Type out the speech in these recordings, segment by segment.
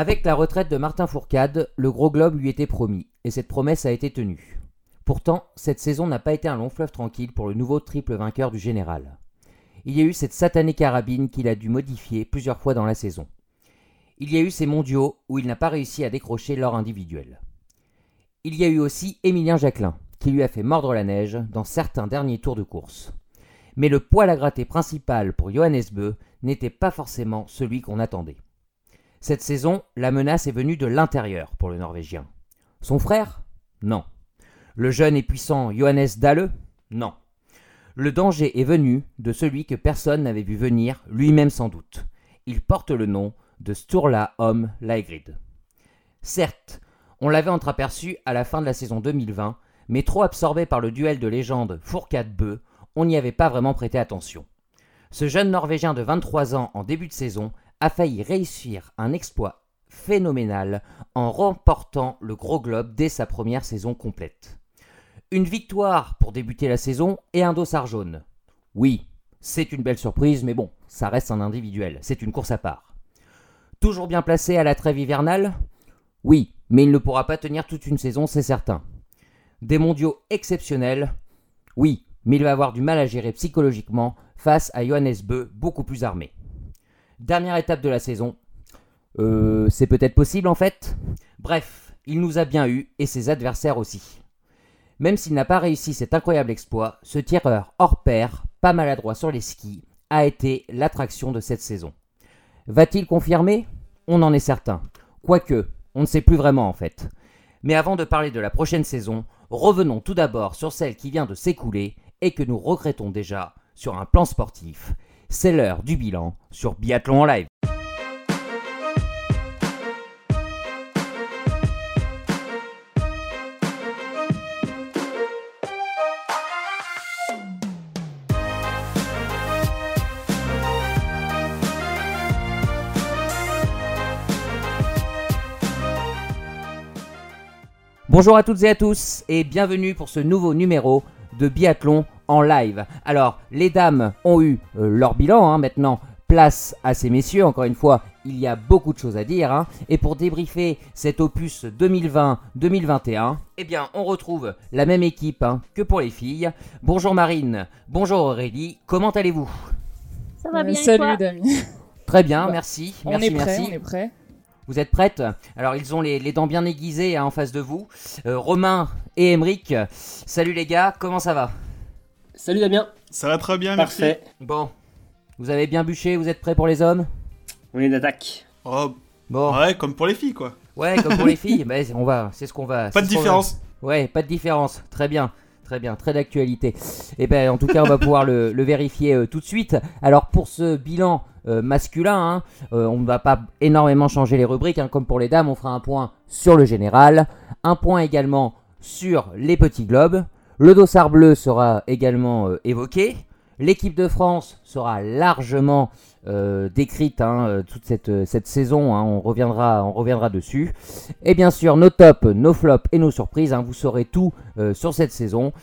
Avec la retraite de Martin Fourcade, le gros globe lui était promis, et cette promesse a été tenue. Pourtant, cette saison n'a pas été un long fleuve tranquille pour le nouveau triple vainqueur du général. Il y a eu cette satanée carabine qu'il a dû modifier plusieurs fois dans la saison. Il y a eu ces mondiaux où il n'a pas réussi à décrocher l'or individuel. Il y a eu aussi Émilien Jacquelin, qui lui a fait mordre la neige dans certains derniers tours de course. Mais le poil à gratter principal pour Johannes Beu n'était pas forcément celui qu'on attendait. Cette saison, la menace est venue de l'intérieur pour le Norvégien. Son frère? Non. Le jeune et puissant Johannes Dalle Non. Le danger est venu de celui que personne n'avait vu venir, lui-même sans doute. Il porte le nom de Sturla Homme Laegrid. Certes, on l'avait entreaperçu à la fin de la saison 2020, mais trop absorbé par le duel de légende Fourcade-Beu, on n'y avait pas vraiment prêté attention. Ce jeune Norvégien de 23 ans en début de saison a failli réussir un exploit phénoménal en remportant le gros globe dès sa première saison complète. Une victoire pour débuter la saison et un dossard jaune. Oui, c'est une belle surprise, mais bon, ça reste un individuel, c'est une course à part. Toujours bien placé à la trêve hivernale? Oui, mais il ne pourra pas tenir toute une saison, c'est certain. Des mondiaux exceptionnels? Oui, mais il va avoir du mal à gérer psychologiquement face à Johannes Beu, beaucoup plus armé. Dernière étape de la saison. Euh, c'est peut-être possible en fait Bref, il nous a bien eu et ses adversaires aussi. Même s'il n'a pas réussi cet incroyable exploit, ce tireur hors pair, pas maladroit sur les skis, a été l'attraction de cette saison. Va-t-il confirmer? On en est certain. Quoique, on ne sait plus vraiment en fait. Mais avant de parler de la prochaine saison, revenons tout d'abord sur celle qui vient de s'écouler et que nous regrettons déjà sur un plan sportif c'est l'heure du bilan sur Biathlon en live. Bonjour à toutes et à tous et bienvenue pour ce nouveau numéro de Biathlon en live. Alors, les dames ont eu euh, leur bilan hein, maintenant. Place à ces messieurs, encore une fois, il y a beaucoup de choses à dire. Hein. Et pour débriefer cet opus 2020-2021, eh bien, on retrouve la même équipe hein, que pour les filles. Bonjour Marine, bonjour Aurélie, comment allez-vous? Ça va bien. salut Damien. Très bien, merci. On merci, est prêt, merci. on est prêt. Vous êtes prêtes? Alors, ils ont les, les dents bien aiguisées en face de vous. Euh, Romain et Emeric, salut les gars, comment ça va? Salut Damien. Ça va très bien, merci. Bon, vous avez bien bûché, vous êtes prêts pour les hommes? On est d'attaque. Oh, Bon, ouais, comme pour les filles, quoi. ouais, comme pour les filles, bah, on va, c'est ce qu'on va. Pas de ce qu'on va- différence. Ouais, pas de différence. Très bien, très bien, très d'actualité. Et ben, en tout cas, on va pouvoir le, le vérifier euh, tout de suite. Alors, pour ce bilan euh, masculin, hein, euh, on ne va pas énormément changer les rubriques. hein. Comme pour les dames, on fera un point sur le général, un point également sur les petits globes. Le dossard bleu sera également euh, évoqué. L'équipe de France sera largement euh, décrite hein, euh, toute cette, saison. hein. on, reviendra, dessus. Et bien sûr, nos tops, nos flops et nos surprises. hein, vous saurez tout sur cette saison.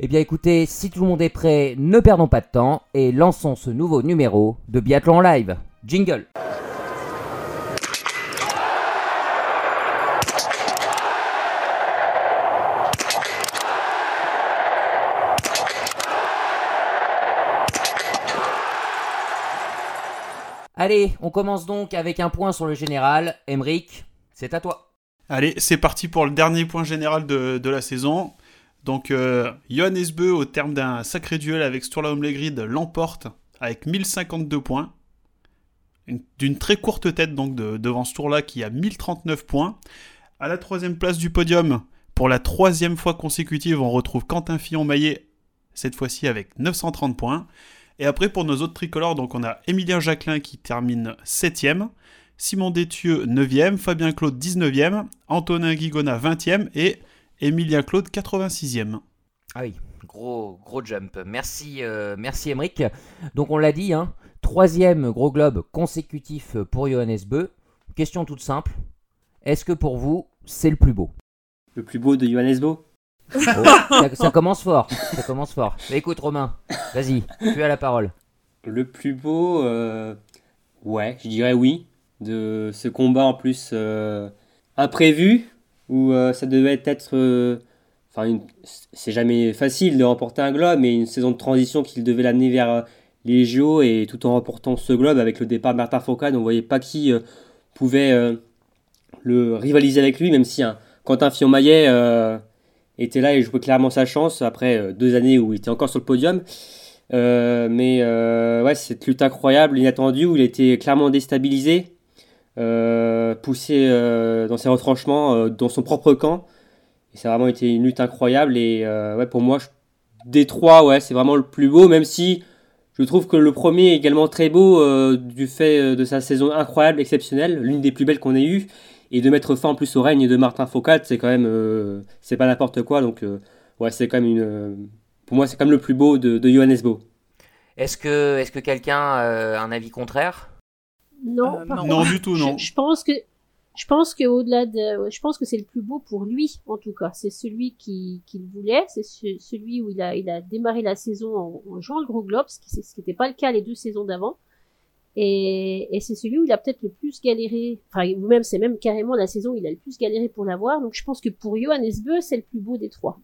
Eh bien écoutez, si tout le monde est prêt, ne perdons pas de temps et lançons ce nouveau numéro de Biathlon Live. Jingle Allez, on commence donc avec un point sur le général. Emric, c'est à toi. Allez, c'est parti pour le dernier point général de, la saison. Donc, euh, Johannes Beu, au terme d'un sacré duel avec Sturla Legrid, l'emporte avec 1052 points. Une- D'une très courte tête donc de- devant Sturla qui a 1039 points. À la troisième place du podium, pour la troisième fois consécutive, on retrouve Quentin Fillon-Maillet, cette fois-ci avec 930 points. Et après, pour nos autres tricolores, donc on a Émilien Jacquelin qui termine 7ème, Simon Détieux 9ème, Fabien Claude 19ème, Antonin Guigona 20ème et Émilien Claude 86ème. Ah oui, gros, gros jump. Merci, euh, merci Emric. Donc on l'a dit, hein, troisième gros globe consécutif pour Johannes Beu. Question toute simple. Est-ce que pour vous, c'est le plus beau? Le plus beau de Johannes Bo. Oh, ça, ça commence fort. Ça commence fort. Mais écoute Romain, vas-y, tu as la parole. Le plus beau, euh... ouais, je dirais oui. de ce combat en plus euh, imprévu, où euh, ça devait être... Enfin, c'est jamais facile de remporter un globe, mais une saison de transition qui devait l'amener vers euh, les JO, et tout en remportant ce globe avec le départ de Martin Fourcade, on voyait pas qui euh, pouvait euh, le rivaliser avec lui, même si un Quentin Fillon-Maillet euh, était là et jouait clairement sa chance après euh, deux années où il était encore sur le podium. Euh, mais euh, ouais, cette lutte incroyable, inattendue, où il était clairement déstabilisé, poussé dans ses retranchements, dans son propre camp. Et ça a vraiment été une lutte incroyable. Et ouais, pour moi, je- des trois, ouais, c'est vraiment le plus beau, même si je trouve que le premier est également très beau du fait de sa saison incroyable, exceptionnelle, l'une des plus belles qu'on ait eues. Et de mettre fin en plus au règne de Martin Foucault, c'est quand même, euh, c'est pas n'importe quoi. Donc, euh, ouais, c'est quand même une, euh, pour moi, c'est quand même le plus beau de, de Johannes Bo. Est-ce que, est que quelqu'un a un avis contraire? Non, Euh, non. Non, du tout, non. Je, je pense que je pense que au-delà de, je pense que c'est le plus beau pour lui en tout cas. C'est celui qui qu'il voulait, c'est ce- celui où il a il a démarré la saison en, en jouant le gros globe, ce qui n'était pas le cas les deux saisons d'avant. Et, et c'est celui où il a peut-être le plus galéré, enfin ou même c'est même carrément la saison où il a le plus galéré pour l'avoir. Donc je pense que pour Johannes Bö, c'est le plus beau des trois.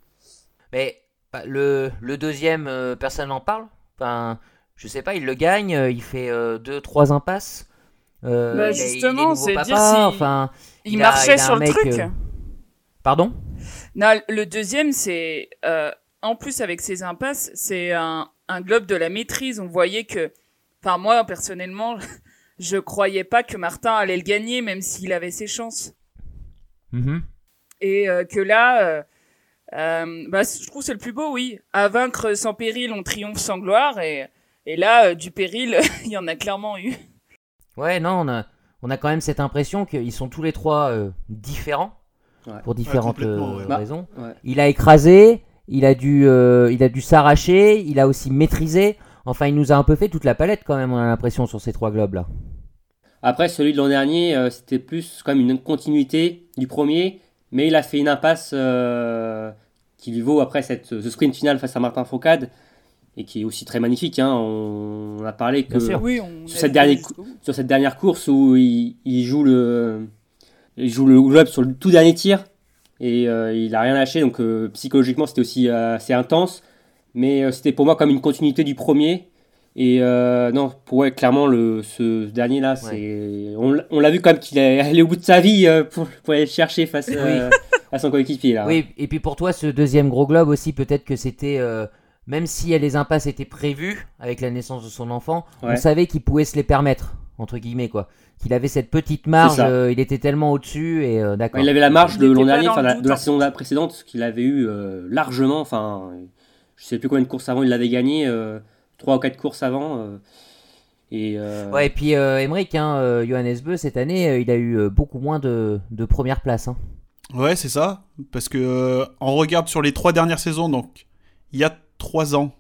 Mais bah, le, le deuxième, euh, personne n'en parle Enfin, je sais pas, il le gagne, euh, il fait euh, deux, trois impasses. Euh, Bah, justement, c'est dire si- enfin, Il, Il a- marchait il sur le mec, truc. euh, Pardon? Non, le deuxième, c'est euh, en plus avec ses impasses, c'est un, un globe de la maîtrise. On voyait que, enfin moi personnellement, je croyais pas que Martin allait le gagner, même s'il avait ses chances. Mhm. Et euh, que là, euh, euh, bah, je trouve que c'est le plus beau, oui. À vaincre sans péril, on triomphe sans gloire. Et, et là, euh, du péril, il y en a clairement eu. Ouais, non, on a, on a quand même cette impression qu'ils sont tous les trois euh, différents, Ouais. pour différentes euh, ouais. Bah, raisons. ouais. Il a écrasé, il a dû, euh, il a dû s'arracher, il a aussi maîtrisé. Enfin, il nous a un peu fait toute la palette quand même, on a l'impression, sur ces trois globes là. Après, celui de l'an dernier, euh, c'était plus comme une continuité du premier, mais il a fait une impasse euh, qui lui vaut après cette, ce sprint final face à Martin Foucade, et qui est aussi très magnifique. hein. On, on a parlé que. Oui, Sur cette dernière jusqu'au bout. sur cette dernière course où il, il joue le il joue le globe sur le tout dernier tir et euh, il a rien lâché donc euh, psychologiquement c'était aussi assez intense mais euh, c'était pour moi comme une continuité du premier et euh, non pour ouais, clairement le ce dernier là c'est on, l'a- on l'a vu quand même qu'il est allé au bout de sa vie euh, pour, pour aller le chercher face euh, à son coéquipier là Oui, et puis pour toi, ce deuxième gros globe aussi, peut-être que c'était. euh, même si les impasses étaient prévues avec la naissance de son enfant, on savait qu'il pouvait se les permettre, entre guillemets, quoi. Qu'il avait cette petite marge, euh, il était tellement au-dessus, et euh, d'accord. il avait la marge Il de l'an dernier de la en saison précédente qu'il avait eu euh, largement enfin je sais plus combien de courses avant il l'avait gagné euh, trois ou quatre courses avant euh, et euh, Ouais, et puis euh, Emmerich, hein, euh, Johannes Beu, cette année, euh, il a eu euh, beaucoup moins de, de premières places. Hein. Ouais, c'est ça. Parce que euh, on regarde sur les trois dernières saisons, donc il y a trois ans,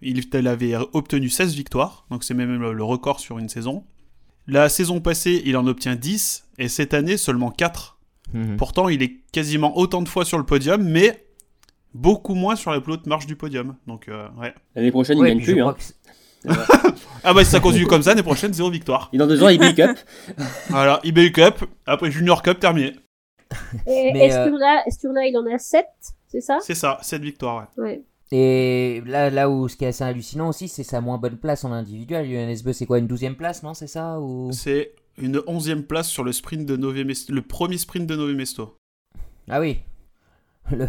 il avait obtenu 16 victoires, donc c'est même le, le record sur une saison. La saison passée, il en obtient 10, et cette année, seulement 4. Mhm. Pourtant, il est quasiment autant de fois sur le podium, mais beaucoup moins sur la plus haute marche du podium. Donc, euh, ouais. l'année prochaine Ouais, il gagne plus hein. que Ah bah si ça continue comme ça, l'année prochaine, zéro victoire. et dans deux ans il Big Up Voilà, eBay Cup, après Junior Cup, terminé. Et Mais, Esturla, Esturla, il en a sept, c'est ça? C'est ça, 7 victoires, ouais. Ouais. Et là, là où ce qui est assez hallucinant aussi, c'est sa moins bonne place en individuel. Beu, c'est quoi, une douzième place, non C'est ça ou... C'est une onzième place sur le sprint de Mesto, le premier sprint de Nove Mesto. Ah oui. Le-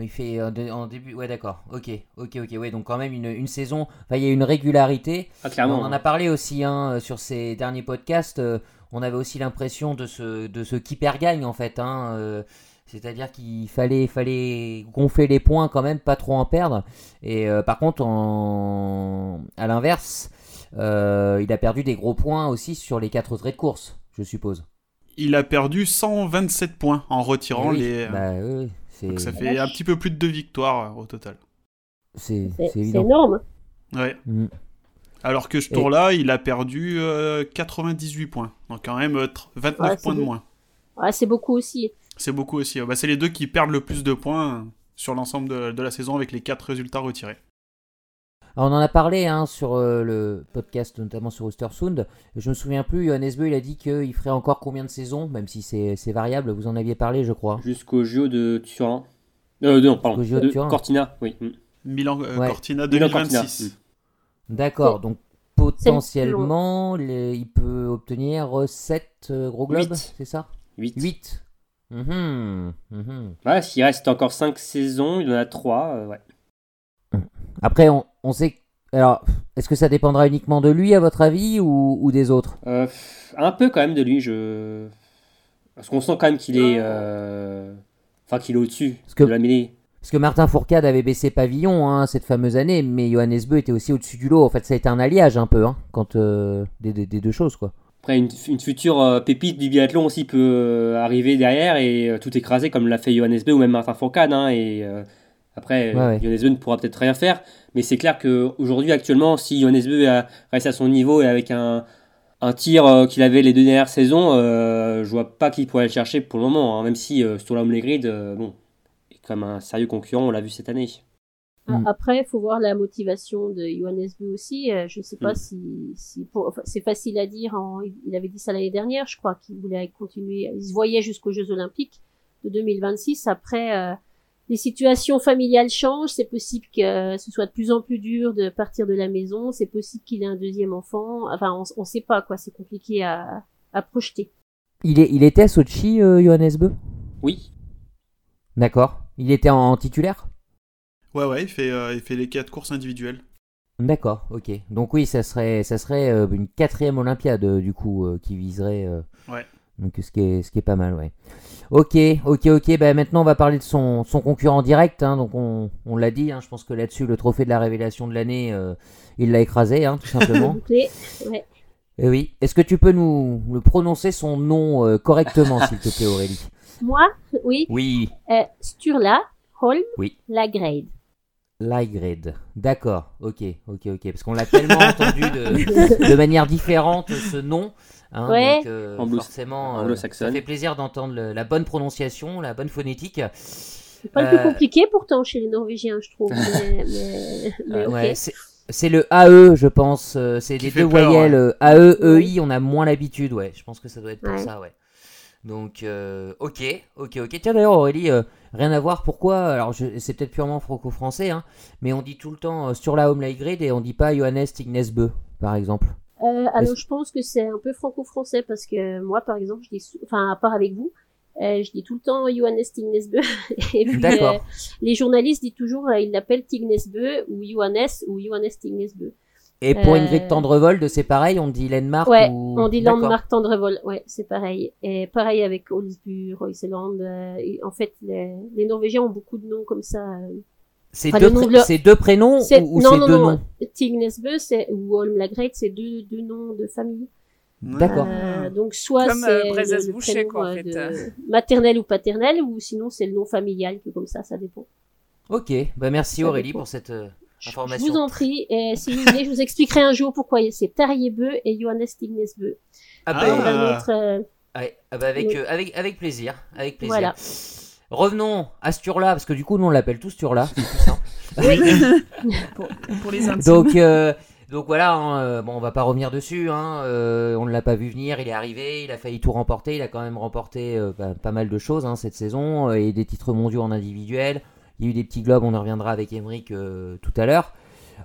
il fait en, dé- en début. Ouais, d'accord. Ok, ok, ok. Ouais, donc quand même une, une saison. Enfin, il y a une régularité. ah, clairement On en a parlé aussi hein, sur ces derniers podcasts. euh, on avait aussi l'impression de ce, de ce qui perd gagne en fait. hein, euh, C'est-à-dire qu'il fallait, fallait gonfler les points quand même, pas trop en perdre. Et euh, par contre, en... à l'inverse, euh, il a perdu des gros points aussi sur les quatre traits de course, je suppose. Il a perdu 127 points en retirant Eh oui, les. bah, oui, Donc ça fait un petit peu plus de deux victoires euh, au total. c'est- C'est c'est c'est évident. énorme. Ouais. Mm. Alors que ce tour-là, il a perdu euh, 98 points. Donc quand même euh, tr- 29 Ouais, c'est points de moins. Ouais, c'est beaucoup aussi. C'est beaucoup aussi. Bah, c'est les deux qui perdent le plus de points euh, sur l'ensemble de, de la saison avec les quatre résultats retirés. On en a parlé hein, sur euh, le podcast, notamment sur Ostersund. Je me souviens plus, Johannes Beu, il a dit qu'il ferait encore combien de saisons, même si c'est variable. Vous en aviez parlé, je crois. Jusqu'au JO de Turin. Euh, non, pardon. JO de de Turin. Cortina, oui. Mm. Milan euh, Ouais. Cortina Milan Cortina, 2026. D'accord, C'est- donc potentiellement, les- il peut obtenir 7 gros globes, Huit. c'est ça? 8. 8. Mhm, mhm. Ouais, s'il reste encore 5 saisons, il en a 3. ouais. Après, on, on sait. Alors, est-ce que ça dépendra uniquement de lui, à votre avis, ou, ou des autres? Euh, un peu quand même de lui, je. Parce qu'on sent quand même qu'il est. euh, Enfin, qu'il est au-dessus Parce que- de la mêlée. Parce que Martin Fourcade avait baissé pavillon hein, cette fameuse année, mais Johannes Beu était aussi au-dessus du lot. En fait, ça a été un alliage un peu, hein, quand, euh, des, des- des deux choses, quoi. Après, une, une future euh, pépite du biathlon aussi peut euh, arriver derrière et tout écraser comme l'a fait Johannes Beu ou même Martin Fourcade. hein, et après, Ouais, euh, ouais. Beu ne pourra peut-être rien faire. Mais c'est clair qu'aujourd'hui, actuellement, si Beu a- reste à son niveau et avec un, un tir euh, qu'il avait les deux dernières saisons, euh, je vois pas qui pourrait le chercher pour le moment. hein, même si euh, Sturlam Legrid, euh, bon, est comme un sérieux concurrent, on l'a vu cette année. Mm. Après, il faut voir la motivation de Johannes Beu aussi. Euh, Je sais pas Mm. si, si pour- enfin, c'est facile à dire. en- il avait dit ça l'année dernière, je crois, qu'il voulait continuer. Il se voyait jusqu'aux Jeux Olympiques de 2026. Après, euh, les situations familiales changent. C'est possible que ce soit de plus en plus dur de partir de la maison. C'est possible qu'il ait un deuxième enfant. Enfin, on, on sait pas quoi. C'est compliqué à, à projeter. Il, est, il était à Sochi, euh, Johannes Beu? Oui, D'accord. Il était en, en titulaire? Ouais, ouais, il fait, euh, il fait les 4 courses individuelles. D'accord, ok. Donc oui, ça serait, ça serait euh, une quatrième Olympiade, du coup, euh, qui viserait... euh, Ouais. Donc ce qui est, ce qui est pas mal, ouais. Ok, ok, ok. Ben maintenant on va parler de son, son concurrent direct. hein. donc on, on l'a dit. hein, je pense que là-dessus le trophée de la révélation de l'année, euh, il l'a écrasé, hein, tout simplement. Bouclé. Ouais. Eh oui. Est-ce que tu peux nous prononcer son nom euh, correctement, s'il te plaît, Aurélie? Moi, oui. Oui. Euh, Sturla Holm Oui. Lagrade. Lygrid. D'accord. Ok, ok, ok. Parce qu'on l'a tellement entendu de, de manière différente ce nom. Hein, Ouais. donc, euh, forcément, euh, ça fait plaisir d'entendre la bonne prononciation, la bonne phonétique. C'est pas le Euh, plus compliqué pourtant chez les Norvégiens, je trouve. Mais, mais, mais ok. Ouais, c'est- le AE, je pense. euh, C'est fait deux peur, voyelles ouais. euh, AE, EI, on a moins l'habitude, ouais. Je pense que ça doit être pour Ouais. ça, ouais. Donc, euh, ok, ok, ok. Tiens, d'ailleurs, Aurélie, euh, rien à voir. Pourquoi Alors, c'est peut-être purement franco-français, hein, mais on dit tout le temps euh, sur la home grid et on dit pas Johannes Tignesbø, par exemple. Euh, alors je pense que c'est un peu franco-français parce que moi, par exemple, je dis, enfin à part avec vous, euh, je dis tout le temps Johannes Tignesbø. Et puis euh, les journalistes disent toujours, ils l'appellent Tignesbø ou Johannes ou Johannes Tignesbø. Et pour Ingrid Tendrevold, c'est pareil, on dit Lenmark Ouais, ou... on dit. Landmark Tendrevol, ouais, c'est pareil. Et pareil avec Olsbu, Royseland. en fait, les, les Norvégiens ont beaucoup de noms comme ça. Euh. C'est Enfin, deux, le de c'est prénoms C'est- ou, ou non, c'est non, deux non. noms? Tignesbø, c'est ou Holmlagreit, c'est deux, deux noms de famille. D'accord. Euh, donc soit Comme, c'est euh, le, Brezaz le Boucher, prénom quoi, en euh, fait. de maternel ou paternel, ou sinon c'est le nom familial, que comme ça, ça dépend. Ok, bah merci Ça Aurélie dépend. pour cette euh, Je information. vous en prie, et si vous voulez, je vous expliquerai un jour pourquoi c'est Tariebeu et Johannes Tignesbeu. Ah bah, Ah. Euh, ah bah avec, euh, avec, avec plaisir, avec plaisir. Voilà. Revenons à Sturla, parce que du coup, nous on l'appelle tous plus simple. pour, pour les intimes. donc, euh, donc voilà, hein, euh, bon, on va pas revenir dessus, hein, euh, on ne l'a pas vu venir, il est arrivé, il a failli tout remporter, il a quand même remporté euh, bah, pas mal de choses hein, cette saison, euh, et des titres mondiaux en individuel, il y a eu des petits globes, on en reviendra avec Emeric euh, tout à l'heure.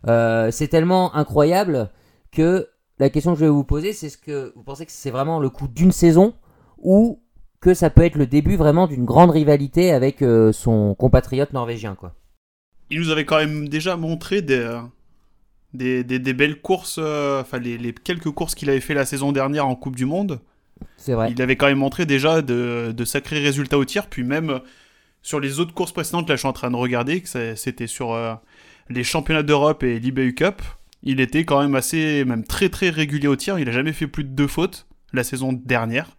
Euh, c'est tellement incroyable que la question que je vais vous poser, c'est ce que vous pensez que c'est vraiment le coup d'une saison ou que ça peut être le début vraiment d'une grande rivalité avec euh, son compatriote norvégien, quoi. Il nous avait quand même déjà montré des, euh, des, des, des belles courses, euh, enfin les, les quelques courses qu'il avait fait la saison dernière en Coupe du Monde. C'est vrai. Il avait quand même montré déjà de, de sacrés résultats au tir, puis même sur les autres courses précédentes, là je suis en train de regarder, que c'était sur les championnats d'Europe et l'IBU Cup. Il était quand même assez, même très très régulier au tir. Il a jamais fait plus de deux fautes la saison dernière.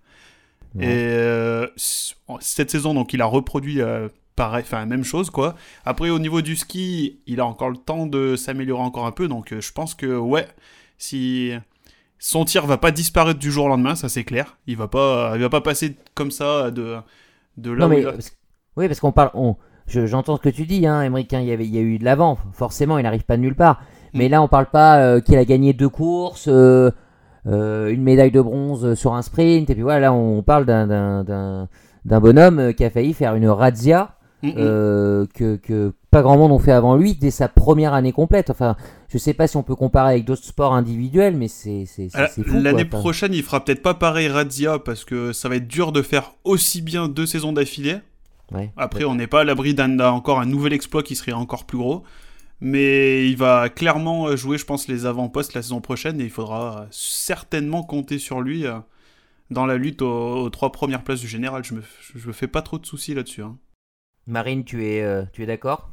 Ouais. Et euh, cette saison, donc, il a reproduit euh, pareil, enfin, la même chose, quoi. Après, au niveau du ski, il a encore le temps de s'améliorer encore un peu. Donc, euh, je pense que, ouais, si son tir va pas disparaître du jour au lendemain, ça c'est clair. Il va pas, il va pas passer comme ça de, de là Non, où mais, il a- parce- oui, parce qu'on parle. on- je- J'entends ce que tu dis, hein, Emmerich, hein, il, y avait, il y a eu de l'avant. Forcément, il n'arrive pas de nulle part. Mais là, on parle pas euh, qu'il a gagné deux courses, euh, euh, une médaille de bronze sur un sprint. Et puis voilà, là, on parle d'un- d'un d'un- d'un bonhomme euh, qui a failli faire une razzia Mm, euh, que, que pas grand monde ont fait avant lui dès sa première année complète. Enfin, je sais pas si on peut comparer avec d'autres sports individuels, mais c'est c'est- c'est- c'est fou. L'année prochaine, il fera peut-être pas pareil Razia parce que ça va être dur de faire aussi bien deux saisons d'affilée. ouais. Après, on n'est pas à l'abri d'un d'un- encore un nouvel exploit qui serait encore plus gros. Mais il va clairement jouer, je pense, les avant-postes la saison prochaine et il faudra certainement compter sur lui euh, dans la lutte aux, aux trois premières places du général. Je me, je me fais pas trop de soucis là-dessus. hein. Marine, tu es, euh, tu es d'accord?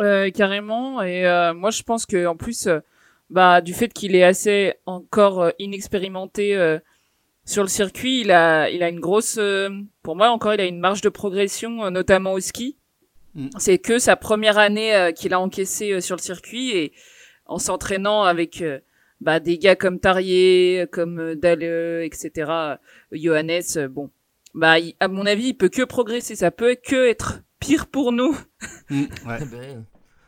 Euh, carrément. Et euh, moi, je pense que en plus, euh, bah, du fait qu'il est assez encore euh, inexpérimenté euh, sur le circuit, il a, il a une grosse, euh, pour moi encore, il a une marge de progression, euh, notamment au ski. Mm. C'est que sa première année euh, qu'il a encaissé euh, sur le circuit et en s'entraînant avec euh, bah, des gars comme Tarier, comme euh, Dalle, etc., euh, Johannes, euh, bon, bah, il- à mon avis, il peut que progresser. Ça peut que être pire pour nous. Mm, ouais. Ben,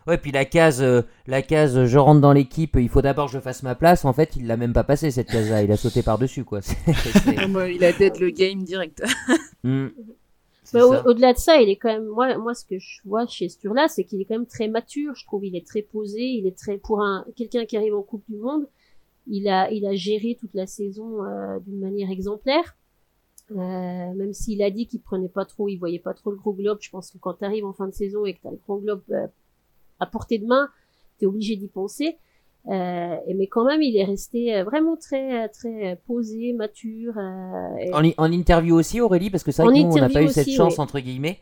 Ouais, puis la case, euh, la case, je rentre dans l'équipe, il faut d'abord que je fasse ma place. En fait, il l'a même pas passé cette case-là, il a sauté par dessus, quoi. Bah, il a dead le game direct. Hmm. Au- ça. au-delà de ça, il est quand même, moi, moi, ce que je vois chez Sturla, c'est qu'il est quand même très mature. Je trouve, il est très posé. Il est très, pour un, quelqu'un qui arrive en Coupe du Monde, il a, il a géré toute la saison euh, d'une manière exemplaire. Euh, même s'il a dit qu'il prenait pas trop, il voyait pas trop le gros globe. Je pense que quand tu arrives en fin de saison et que tu as le gros globe euh, à portée de main, tu es obligé d'y penser. Euh, mais quand même, il est resté euh, vraiment très, euh, très posé, mature. euh, et- En, interview aussi, Aurélie, parce que c'est vrai que nous, on n'a pas eu cette chance, oui. entre guillemets.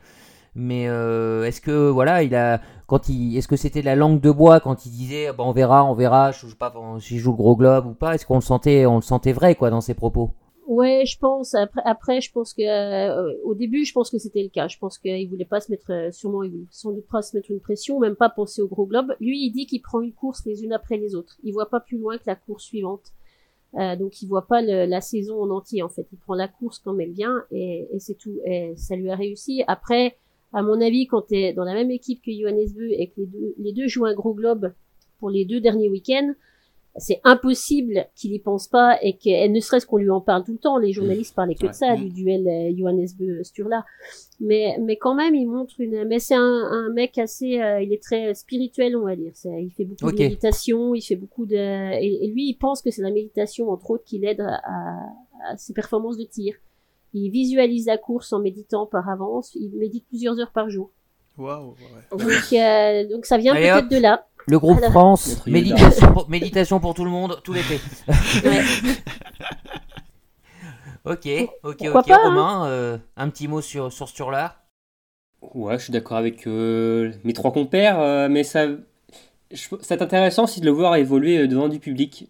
Mais euh, est-ce que voilà, il a quand il est-ce que c'était la langue de bois quand il disait bah, on verra, on verra, je joue pas si je joue le gros globe ou pas? Est-ce qu'on le sentait, on le sentait vrai quoi dans ses propos? Ouais, je pense. Après, après je pense que euh, au début, je pense que c'était le cas. Je pense qu'il voulait pas se mettre, euh, sûrement, il voulait sans doute pas se mettre une pression, même pas penser au gros globe. Lui, il dit qu'il prend une course les unes après les autres. Il voit pas plus loin que la course suivante. Euh, donc, il voit pas la saison en entier. En fait, il prend la course quand elle vient et, et c'est tout. Et ça lui a réussi. Après, à mon avis, quand t'es dans la même équipe que Johannes Beu et que les deux, les deux jouent un gros globe pour les deux derniers week-ends, c'est impossible qu'il y pense pas et que et ne serait-ce qu'on lui en parle tout le temps. Les journalistes parlaient que de ça, Mm. du duel euh, Johannes Beu Sturla. Mais mais quand même, il montre une. Mais c'est un, un mec assez. euh, il est très spirituel, on va dire. Il fait beaucoup de méditation, il fait beaucoup de. Et, et lui, il pense que c'est la méditation entre autres qui l'aide à, à- à ses performances de tir. Il visualise la course en méditant par avance. Il médite plusieurs heures par jour. Waouh, ouais. Donc, euh, donc ça vient peut-être de là. Le groupe Alors- France, méditation pour, méditation pour tout le monde, tout l'été. Ouais. ok, ok, Pourquoi ok. pas, hein. Romain, euh, un petit mot sur sur Sturla. Ouais, je suis d'accord avec euh, mes trois compères, euh, mais ça, je- c'est intéressant aussi de le voir évoluer devant du public.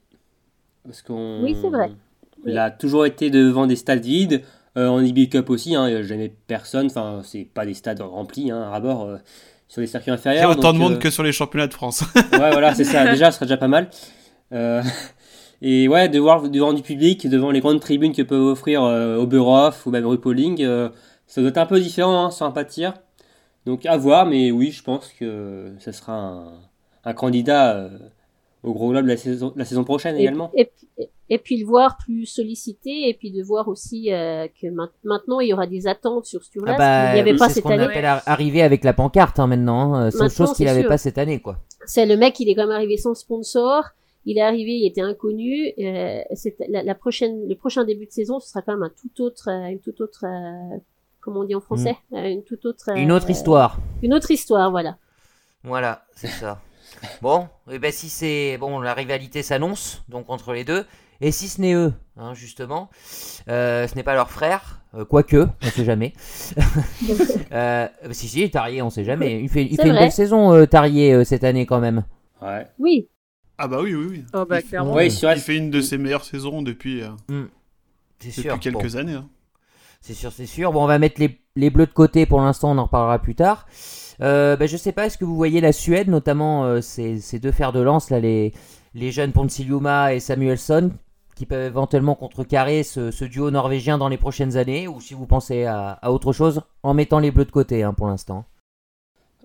Parce qu'on. Oui, c'est vrai. Il a toujours été devant des stades vides, euh, en IB Cup aussi, hein, il n'y a jamais personne, enfin, c'est pas des stades remplis hein, à bord euh, sur les circuits Il y inférieurs. a autant de monde euh, que sur les championnats de France. Ouais, voilà, c'est ça. Déjà, ce serait déjà pas mal. Euh, et ouais, de voir devant du public, devant les grandes tribunes que peuvent offrir euh, Oberhof ou même Rupoling, euh, ça doit être un peu différent, hein, sans tir. Donc à voir, mais oui, je pense que ce sera un, un candidat euh, au Gros Globe la saison, la saison prochaine Et, également. et, et- puis le voir plus sollicité, et puis de voir aussi euh, que main- maintenant il y aura des attentes sur Sturlas. Ah bah, il n'y avait oui, pas c'est ce cette qu'on année. appelle ar- arriver avec la pancarte hein, maintenant. hein. C'est chose qu'il n'avait pas cette année quoi. C'est le mec, il est quand même arrivé sans sponsor. Il est arrivé, il était inconnu. Euh, c'est la, la prochaine, le prochain début de saison, ce sera quand même un tout autre, euh, une toute autre, euh, comment on dit en français, Euh, une toute autre, Mm. Une autre euh, histoire. une autre histoire, voilà. Voilà, c'est ça. Bon, et ben si c'est bon, la rivalité s'annonce donc entre les deux. Et si ce n'est eux, hein, justement, euh, ce n'est pas leur frère, euh, quoique, on sait jamais. euh, si si, Tarier, on sait jamais. Il fait, il C'est fait une belle saison, euh, Tarier, euh, cette année quand même. Ouais. Oui, ah bah oui, oui, oui. Oh bah Il- clairement. Ouais, il, c'est vrai. fait une de ses meilleures saisons depuis, euh, sûr. quelques bon. années. hein. C'est sûr, c'est sûr. Bon, on va mettre les, les bleus de côté pour l'instant, on en reparlera plus tard. Euh, ben, je sais pas, est-ce que vous voyez la Suède, notamment euh, ces, ces deux fers de lance, là, les, les jeunes Ponsiljuma et Samuelsson, qui peuvent éventuellement contrecarrer ce, ce duo norvégien dans les prochaines années, ou si vous pensez à, à autre chose, en mettant les bleus de côté hein, pour l'instant.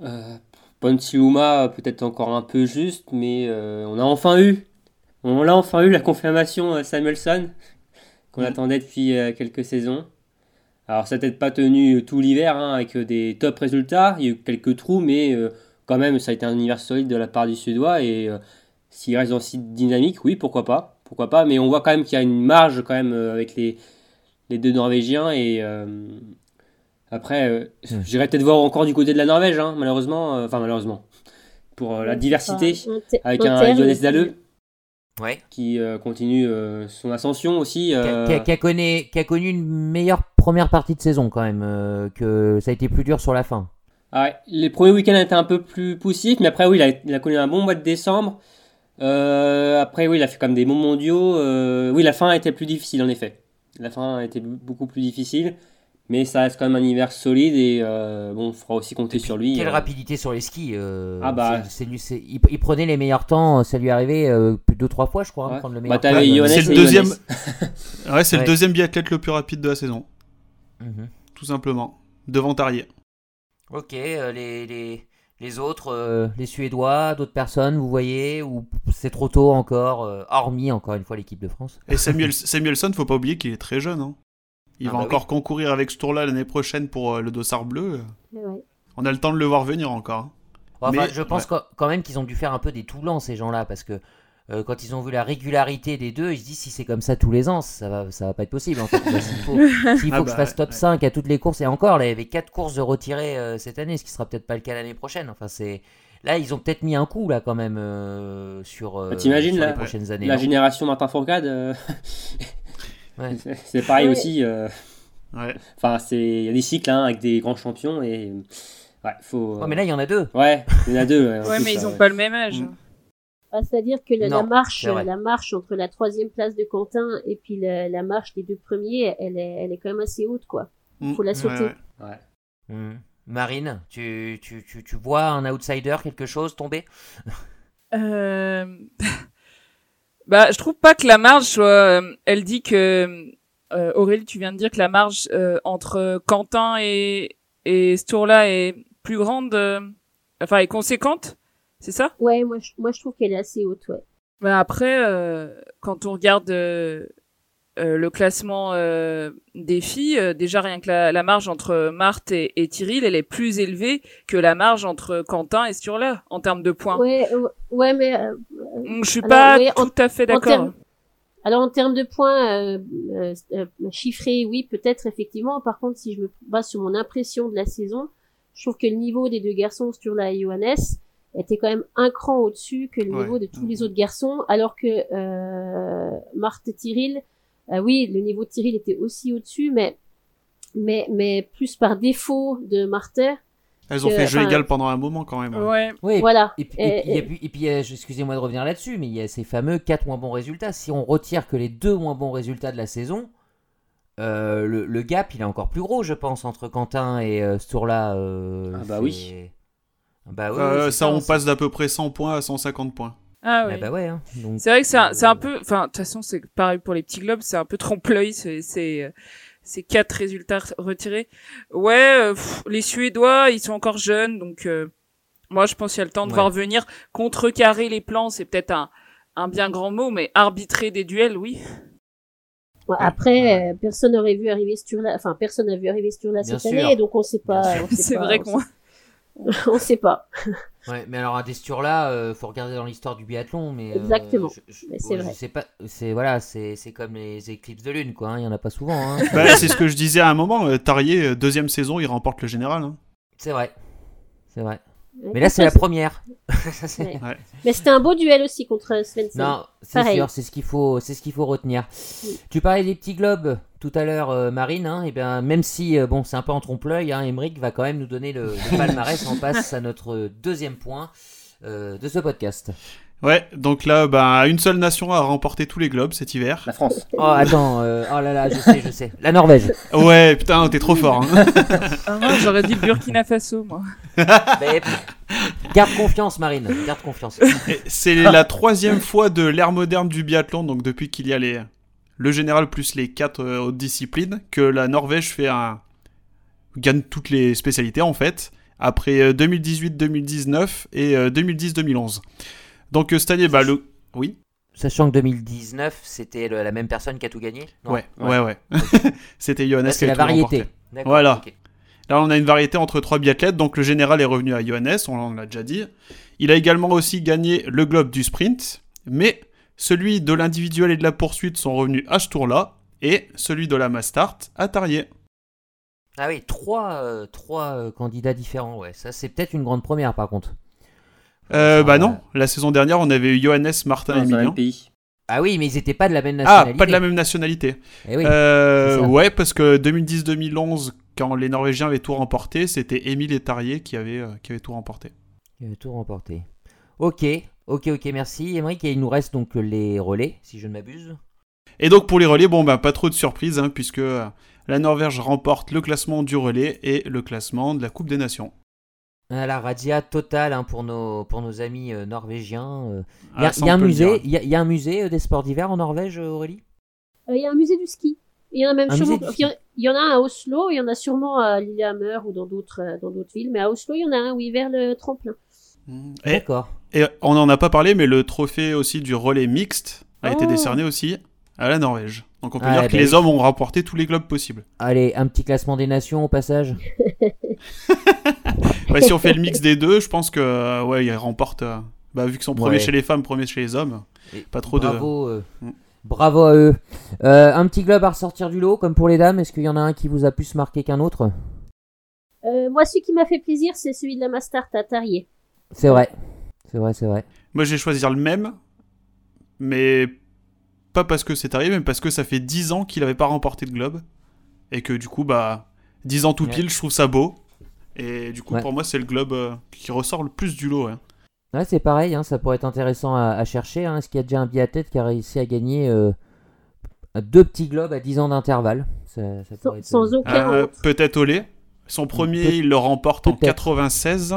Euh, Ponsiuma, peut-être encore un peu juste, mais euh, on a enfin eu, on l'a enfin eu la confirmation euh, Samuelson qu'on Mm. attendait depuis euh, quelques saisons. Alors ça n'a peut-être pas tenu tout l'hiver hein, avec des top résultats, il y a eu quelques trous, mais euh, quand même ça a été un univers solide de la part du Suédois et s'il reste dans cette dynamique, oui pourquoi pas, pourquoi pas, mais on voit quand même qu'il y a une marge quand même euh, avec les, les deux Norvégiens et euh, après euh, Mm. j'irais peut-être voir encore du côté de la Norvège, hein, malheureusement, euh, enfin malheureusement, pour la diversité avec un Johannes Dalleux Ouais. qui euh, continue euh, son ascension aussi. Qui a, euh, qui a- qui a connu, qui a connu une meilleure première partie de saison quand même, euh, que ça a été plus dur sur la fin. Ah ouais, les premiers week-ends étaient un peu plus poussifs, mais après, oui, il a, il a connu un bon mois de décembre. Euh, après, oui, il a fait comme des bons mondiaux. Euh, oui, la fin a été plus difficile, en effet. La fin a été beaucoup plus difficile, mais ça reste quand même un univers solide et euh, bon, il faudra aussi compter sur lui. Quelle euh. rapidité sur les skis. euh, Ah bah. il, il prenait les meilleurs temps, ça lui arrivait euh, plus de deux trois fois, je crois, hein, Ouais. prendre le Bah, meilleur temps. C'est le deuxième-. Ouais, c'est Ouais. le deuxième biathlète le plus rapide de la saison, Mhm. tout simplement. Devant Tarier. Ok, euh, les, les, les autres, euh, les Suédois, d'autres personnes, vous voyez, ou c'est trop tôt encore, euh, hormis encore une fois l'équipe de France. Et Samuel, Samuelson, faut pas oublier qu'il est très jeune. hein. Il Ah va bah encore concourir avec ce tour-là l'année prochaine pour euh, le dossard bleu. On a le temps de le voir venir encore. hein. Enfin, Mais- je pense ouais. quand- même qu'ils ont dû faire un peu des tout blancs, ces gens-là, parce que euh, quand ils ont vu la régularité des deux, ils se disent si c'est comme ça tous les ans, ça va, ça va pas être possible. En fait. Faut, s'il faut Ah que je bah, fasse top ouais. 5 à toutes les courses, et encore, là, il y avait 4 courses de retirées euh, cette année, ce qui sera peut-être pas le cas l'année prochaine. Enfin, c'est. Là, ils ont peut-être mis un coup là quand même euh, sur, euh, Bah, les prochaines années. La non génération Martin Fourcade, euh, Ouais. c'est- pareil Ouais. aussi. euh, Ouais. Enfin, c'est il y a des cycles hein, avec des grands champions et ouais, faut. Ouais, mais là, il y en a deux. Ouais, il y en a deux. Ouais, mais ils ont pas le même âge. Mm. Ah, C'est-à-dire que la, la Non, marche, la marche entre la troisième place de Quentin et puis la, la marche des deux premiers, elle est, elle est quand même assez haute, quoi. Mm, Faut la sauter. ouais. ouais. Mhm. Marine, tu, tu, tu, tu vois un outsider, quelque chose tomber? Euh... bah, je trouve pas que la marge soit. euh, Elle dit que euh, Aurélie, tu viens de dire que la marge euh, entre Quentin et et ce tour-là est plus grande, euh, enfin est conséquente, c'est ça? Ouais, moi je, moi je trouve qu'elle est assez haute, ouais. Bah après, euh, quand on regarde euh, euh, le classement des filles, déjà rien que la, la marge entre Marthe et, et Tyril, elle est plus élevée que la marge entre Quentin et Sturla en termes de points. Ouais, ouais, mais je suis Alors, pas en- tout à fait d'accord. alors en termes de points chiffrés, oui, peut-être effectivement. Par contre, si je me base sur mon impression de la saison, je trouve que le niveau des deux garçons, Sturla et Johannes, était quand même un cran au-dessus que le Ouais. niveau de tous les autres garçons, alors que euh, Marthe et Tyril, euh, oui, le niveau de Tyril était aussi au-dessus, mais mais mais plus par défaut de Marthe. Elles ont Que, fait jeu égal pendant un moment quand même. Ouais. Oui, Voilà. Et puis, Et- et puis- et- et puis- et puis, euh, excusez-moi de revenir là-dessus, mais il y a ces fameux 4 moins bons résultats. Si on retire que les deux moins bons résultats de la saison, euh, le, le gap il est encore plus gros, je pense, entre Quentin et euh, ce tour-là. euh, Ah bah oui. Ah Bah oui, Euh, ça, on passe d'à peu près 100 points à 150 points. Ah Ah ouais. bah ouais. hein. Donc, C'est vrai que c'est un, c'est un euh, peu, enfin, de toute façon, c'est pareil pour les petits globes, c'est un peu trompe-l'œil, c'est, c'est, ces quatre résultats re- retirés. Ouais, euh, pff, les Suédois, ils sont encore jeunes, donc euh, moi, je pense qu'il y a le temps de Ouais. voir venir contrecarrer les plans, c'est peut-être un, un bien grand mot, mais arbitrer des duels, oui. Ouais, après, euh, personne n'aurait vu arriver Sturla, enfin personne n'a vu arriver Sturla Bien cette sûr. année, donc on sait pas. On sait C'est pas, vrai on qu'on, sait- on sait pas. Ouais, mais alors un des là euh, faut regarder dans l'histoire du biathlon, mais euh, Exactement. c'est je vrai. sais pas, c'est voilà, c'est c'est comme les éclipses de lune, quoi. hein, Il y en a pas souvent. hein. Bah, c'est ce que je disais à un moment. euh, Tarier, deuxième saison, il remporte le général. hein. c'est vrai, c'est vrai. Mais là, c'est la première. Ouais. Ouais. Mais c'était un beau duel aussi contre Svensson. Non, c'est sûr, c'est ce qu'il faut, c'est ce qu'il faut retenir. Oui. Tu parlais des petits globes tout à l'heure, euh, Marine. Hein, et bien, même si euh, bon, c'est un peu en trompe-l'œil, hein, Emmerich va quand même nous donner le, le palmarès. On passe à notre deuxième point euh, de ce podcast. Ouais, donc là, bah, une seule nation a remporté tous les globes cet hiver. La France. Oh, attends, euh, oh là là, je sais, je sais. La Norvège. Ouais, putain, t'es trop fort. hein. Ah j'aurais dit le Burkina Faso, moi. Mais, garde confiance, Marine. Garde confiance. C'est la troisième fois de l'ère moderne du biathlon, donc depuis qu'il y a les, le général plus les quatre euh, autres disciplines, que la Norvège fait un gagne toutes les spécialités en fait, après 2018-2019 et 2010-2011. Donc cette année, bah, le... oui Sachant que 2019, c'était la même personne qui a tout gagné Ouais, ouais, ouais. c'était Johannes qui a la variété. Voilà. Là, on a une variété entre trois biathlètes, donc le général est revenu à Johannes, on l'a déjà dit. Il a également aussi gagné le globe du sprint, mais celui de l'individuel et de la poursuite sont revenus à ce tour-là, et celui de la Mastart à Tarier. Ah oui, trois, euh, trois euh, candidats différents, ouais. Ça, c'est peut-être une grande première, par contre. Euh, bah non, la saison dernière, on avait eu Johannes, Martin et Emilien. Ah oui, mais ils n'étaient pas de la même nationalité. Ah, pas de la même nationalité. Eh oui, euh, ouais, parce que 2010-2011, quand les Norvégiens avaient tout remporté, c'était Émile et Tarier qui avaient, euh, qui avaient tout remporté. Qui avaient tout remporté. Ok, ok, ok, merci. Émeric, il nous reste donc les relais, si je ne m'abuse. Et donc pour les relais, bon, bah, pas trop de surprises, hein, puisque la Norvège remporte le classement du relais et le classement de la Coupe des Nations. La radia totale hein, pour, nos, pour nos amis euh, norvégiens. Il y, a un musée, il y, a un musée des sports d'hiver en Norvège, Aurélie? Il y a un musée du ski. Il y en a même sûrement, il y en a à Oslo, il y en a sûrement à Lillehammer ou dans d'autres euh, dans d'autres villes, mais à Oslo il y en a un oui vers le tremplin. Mmh. D'accord. Et on n'en a pas parlé, mais le trophée aussi du relais mixte a été oh. décerné aussi à la Norvège. Donc on peut dire que les hommes ont remporté tous les globes possibles. Allez, un petit classement des nations au passage. si on fait le mix des deux, je pense que euh, ouais, ils remportent. Euh, bah, vu qu'ils sont premiers chez les femmes, premiers chez les hommes, pas trop bravo, de. Mm. Bravo à eux. Euh, un petit globe à ressortir du lot, comme pour les dames. Est-ce qu'il y en a un qui vous a plus marqué qu'un autre? Moi, celui qui m'a fait plaisir, c'est celui de la Mastart à Tarier. C'est vrai. C'est vrai, c'est vrai. Moi, je vais choisir le même, mais pas parce que c'est arrivé, mais parce que ça fait 10 ans qu'il n'avait pas remporté de globe. Et que du coup, bah, 10 ans tout pile, je trouve ça beau. Et du coup, pour moi, c'est le globe euh, qui ressort le plus du lot. Ouais, c'est pareil, hein, ça pourrait être intéressant à, chercher. Hein. Est-ce qu'il y a déjà un biathlète qui a réussi à gagner euh, deux petits globes à 10 ans d'intervalle? Sans, aucun euh, Peut-être Olé. Son premier, il le remporte en 96.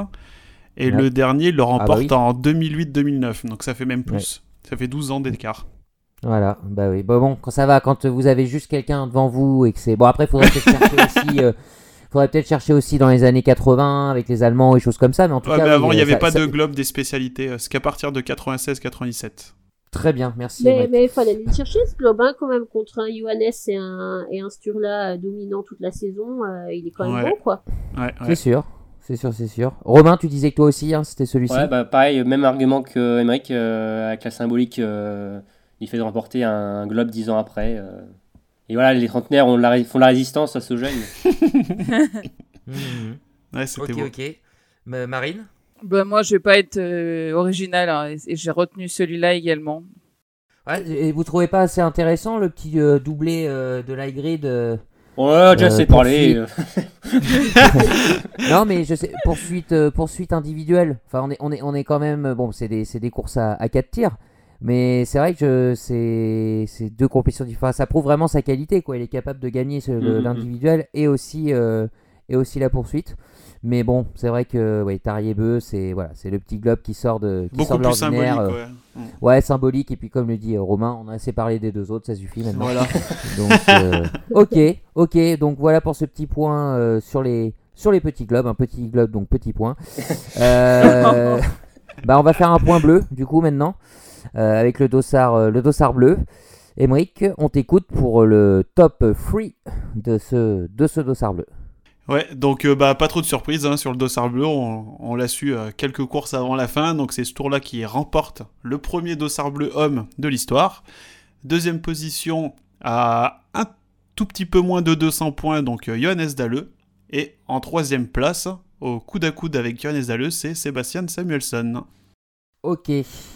Et le dernier, il le ah bah remporte en 2008-2009. Donc ça fait même plus. Ça fait 12 ans d'écart. Voilà, bah oui. bon, quand ça va, quand vous avez juste quelqu'un devant vous et que c'est. Bon, après, il faudrait peut-être chercher aussi. Euh, faudrait peut-être chercher aussi dans les années 80 avec les Allemands et choses comme ça, mais en tout cas. Mais avant, il n'y avait pas de globe des spécialités. Euh, c'est qu'à partir de 96-97. Très bien, merci. Mais il fallait aller chercher ce globe, hein, quand même, contre un Johannes et un, et un Sturla euh, dominant toute la saison. il est quand même bon, quoi. Ouais, C'est sûr. C'est sûr, c'est sûr. Romain, tu disais que toi aussi, hein, c'était celui-ci. Ouais, bah pareil, même argument que Emmerich, avec la symbolique il fait de remporter un, globe dix ans après. Euh. Et voilà, les trentenaires ont la, font la résistance à ce jeune. ouais, ok, ok. Marine bah, Moi, je vais pas être euh, original hein, et, j'ai retenu celui-là également. Ouais, et vous trouvez pas assez intéressant le petit euh, doublé de l'iGrid Ouais, déjà c'est parlé. non, mais je sais, poursuite, poursuite individuelle. Enfin, on est, on est, on est quand même. Bon, c'est des, des courses à, à 4 tirs. Mais c'est vrai que c'est deux compétitions différentes. Ça prouve vraiment sa qualité. Quoi. Il est capable de gagner mm, mm, mm. l'individuel et, aussi euh, et aussi la poursuite. Mais bon, c'est vrai que ouais, Tariebeu, c'est voilà, c'est le petit globe qui sort de qui Beaucoup plus symbolique, euh, ouais. symbolique. Et puis comme le dit euh, Romain, on a assez parlé des deux autres, ça suffit maintenant. Voilà. donc ok, ok. Donc voilà pour ce petit point sur les sur les petits globes, un petit globe donc petit point. bah on va faire un point bleu du coup maintenant. Euh, avec le dossard, euh, le dossard bleu. Emric, on t'écoute pour le top 3 de ce, de ce dossard bleu. Ouais, donc euh, bah, pas trop de surprise hein, sur le dossard bleu, on, l'a su quelques courses avant la fin, donc c'est ce tour-là qui remporte le premier dossard bleu homme de l'histoire. Deuxième position à un tout petit peu moins de 200 points, donc Johannes Dalleux. Et en troisième place, au coude à coude avec Johannes Dalleux, c'est Sébastien Samuelson. Ok,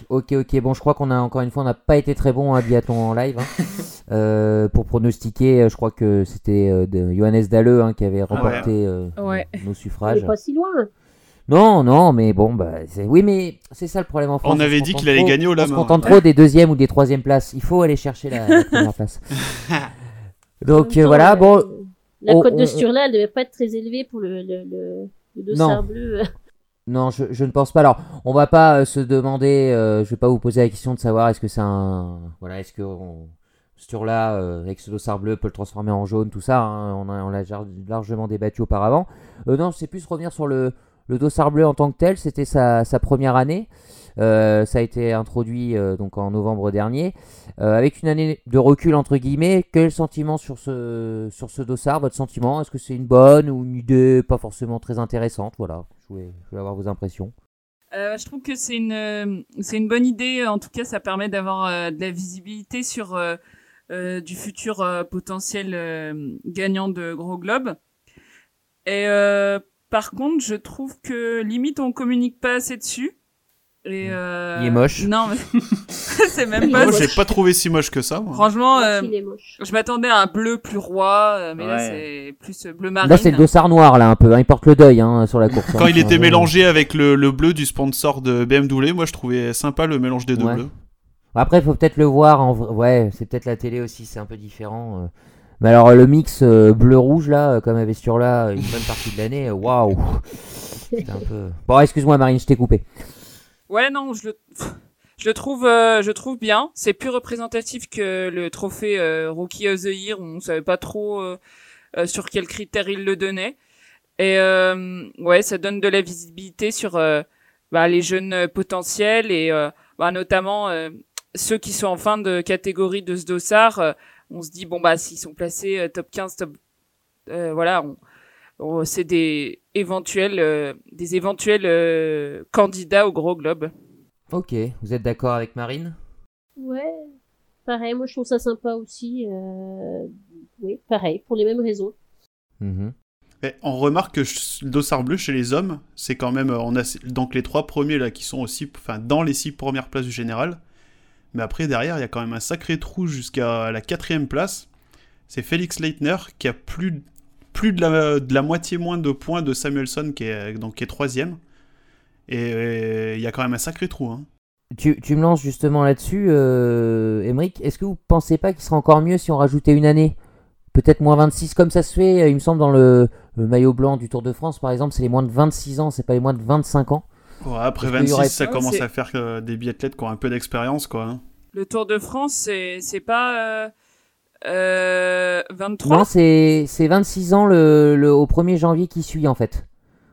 ok, ok. Bon, je crois qu'on a encore une fois, on n'a pas été très bon à biathlon en live. Hein. Euh, pour pronostiquer, euh, je crois que c'était euh, Johannes Dalleux hein, qui avait remporté nos suffrages. pas si loin. Non, non, mais bon, bah, oui, mais c'est ça le problème en France. On avait dit qu'il allait gagner au Lama. On se contente trop des deuxièmes ou des troisièmes places. Il faut aller chercher la, première place. Donc voilà, bon. La cote de Sturla, elle devait pas être très élevée pour le, le, le, le bleu. Non, je, ne pense pas. Alors, on va pas euh, se demander. Euh, je vais pas vous poser la question de savoir est-ce que c'est un. Voilà, est-ce que Sturla, euh, avec ce dossard bleu, peut le transformer en jaune, tout ça. Hein, on, l'a largement débattu auparavant. non, c'est plus revenir sur le, le dossard bleu en tant que tel, c'était sa, première année. Euh, ça a été introduit euh, donc en novembre dernier. Euh, avec une année de recul entre guillemets, quel sentiment sur ce, sur ce dossard Votre sentiment? Est-ce que c'est une bonne ou une idée pas forcément très intéressante? Voilà, voulais, je voulais avoir vos impressions. Euh, je trouve que c'est une euh, c'est une bonne idée. En tout cas, ça permet d'avoir euh, de la visibilité sur euh, euh, du futur euh, potentiel gagnant de Gros Globe. Et par contre, je trouve que limite on communique pas assez dessus. Et euh, Il est moche. Non, mais c'est même Il est pas. Moi, moche. j'ai pas trouvé si moche que ça. moi. Franchement, euh, Il est moche. je m'attendais à un bleu plus roi, euh, mais là c'est plus euh, bleu marine. Là, c'est le dossard noir là un peu. hein, Il porte le deuil hein, sur la course. Quand hein. il était mélangé avec le, le bleu du sponsor de BMW, moi je trouvais sympa le mélange des deux Ouais. bleus. Après, il faut peut-être le voir en vrai. Ouais, c'est peut-être la télé aussi, c'est un peu différent. Mais alors, le mix bleu-rouge, là, comme avait sur là, une bonne partie de l'année, waouh! Un peu. Bon, excuse-moi, Marine, je t'ai coupé. Ouais, non, je le, je le trouve, euh, je trouve bien. C'est plus représentatif que le trophée euh, Rookie of the Year on savait pas trop euh, euh, sur quels critères il le donnait. Et euh, ouais, ça donne de la visibilité sur euh, bah, les jeunes potentiels et bah, notamment ceux qui sont en fin de catégorie de ce dossard. on se dit bon bah s'ils sont placés top 15, top, voilà, c'est des éventuels, euh, des éventuels euh, candidats au Gros Globe. Ok, vous êtes d'accord avec Marine? Ouais, pareil, moi je trouve ça sympa aussi. Euh... Oui, pareil, pour les mêmes raisons. Mhm. Et on remarque que le dossard bleu chez les hommes, c'est quand même, on a donc les trois premiers là qui sont aussi, enfin dans les six premières places du général. Mais après derrière, il y a quand même un sacré trou jusqu'à la quatrième place. C'est Félix Leitner qui a plus, plus de, la, de la moitié moins de points de Samuelson qui est donc qui est troisième. Et il y a quand même un sacré trou. Hein. Tu, tu me lances justement là-dessus, euh, Emeric. Est-ce que vous pensez pas qu'il serait encore mieux si on rajoutait une année? Peut-être moins 26, comme ça se fait, euh, il me semble, dans le, le maillot blanc du Tour de France, par exemple, c'est les moins de 26 ans, c'est pas les moins de 25 ans. Ouais, après Est-ce qu'il y 26, aurait- ça commence c'est- à faire euh, des biathlètes qui ont un peu d'expérience quoi. hein. Le Tour de France, c'est c'est pas euh, euh, 23 Non, c'est c'est 26 ans le, le- au 1er janvier qui suit, en fait,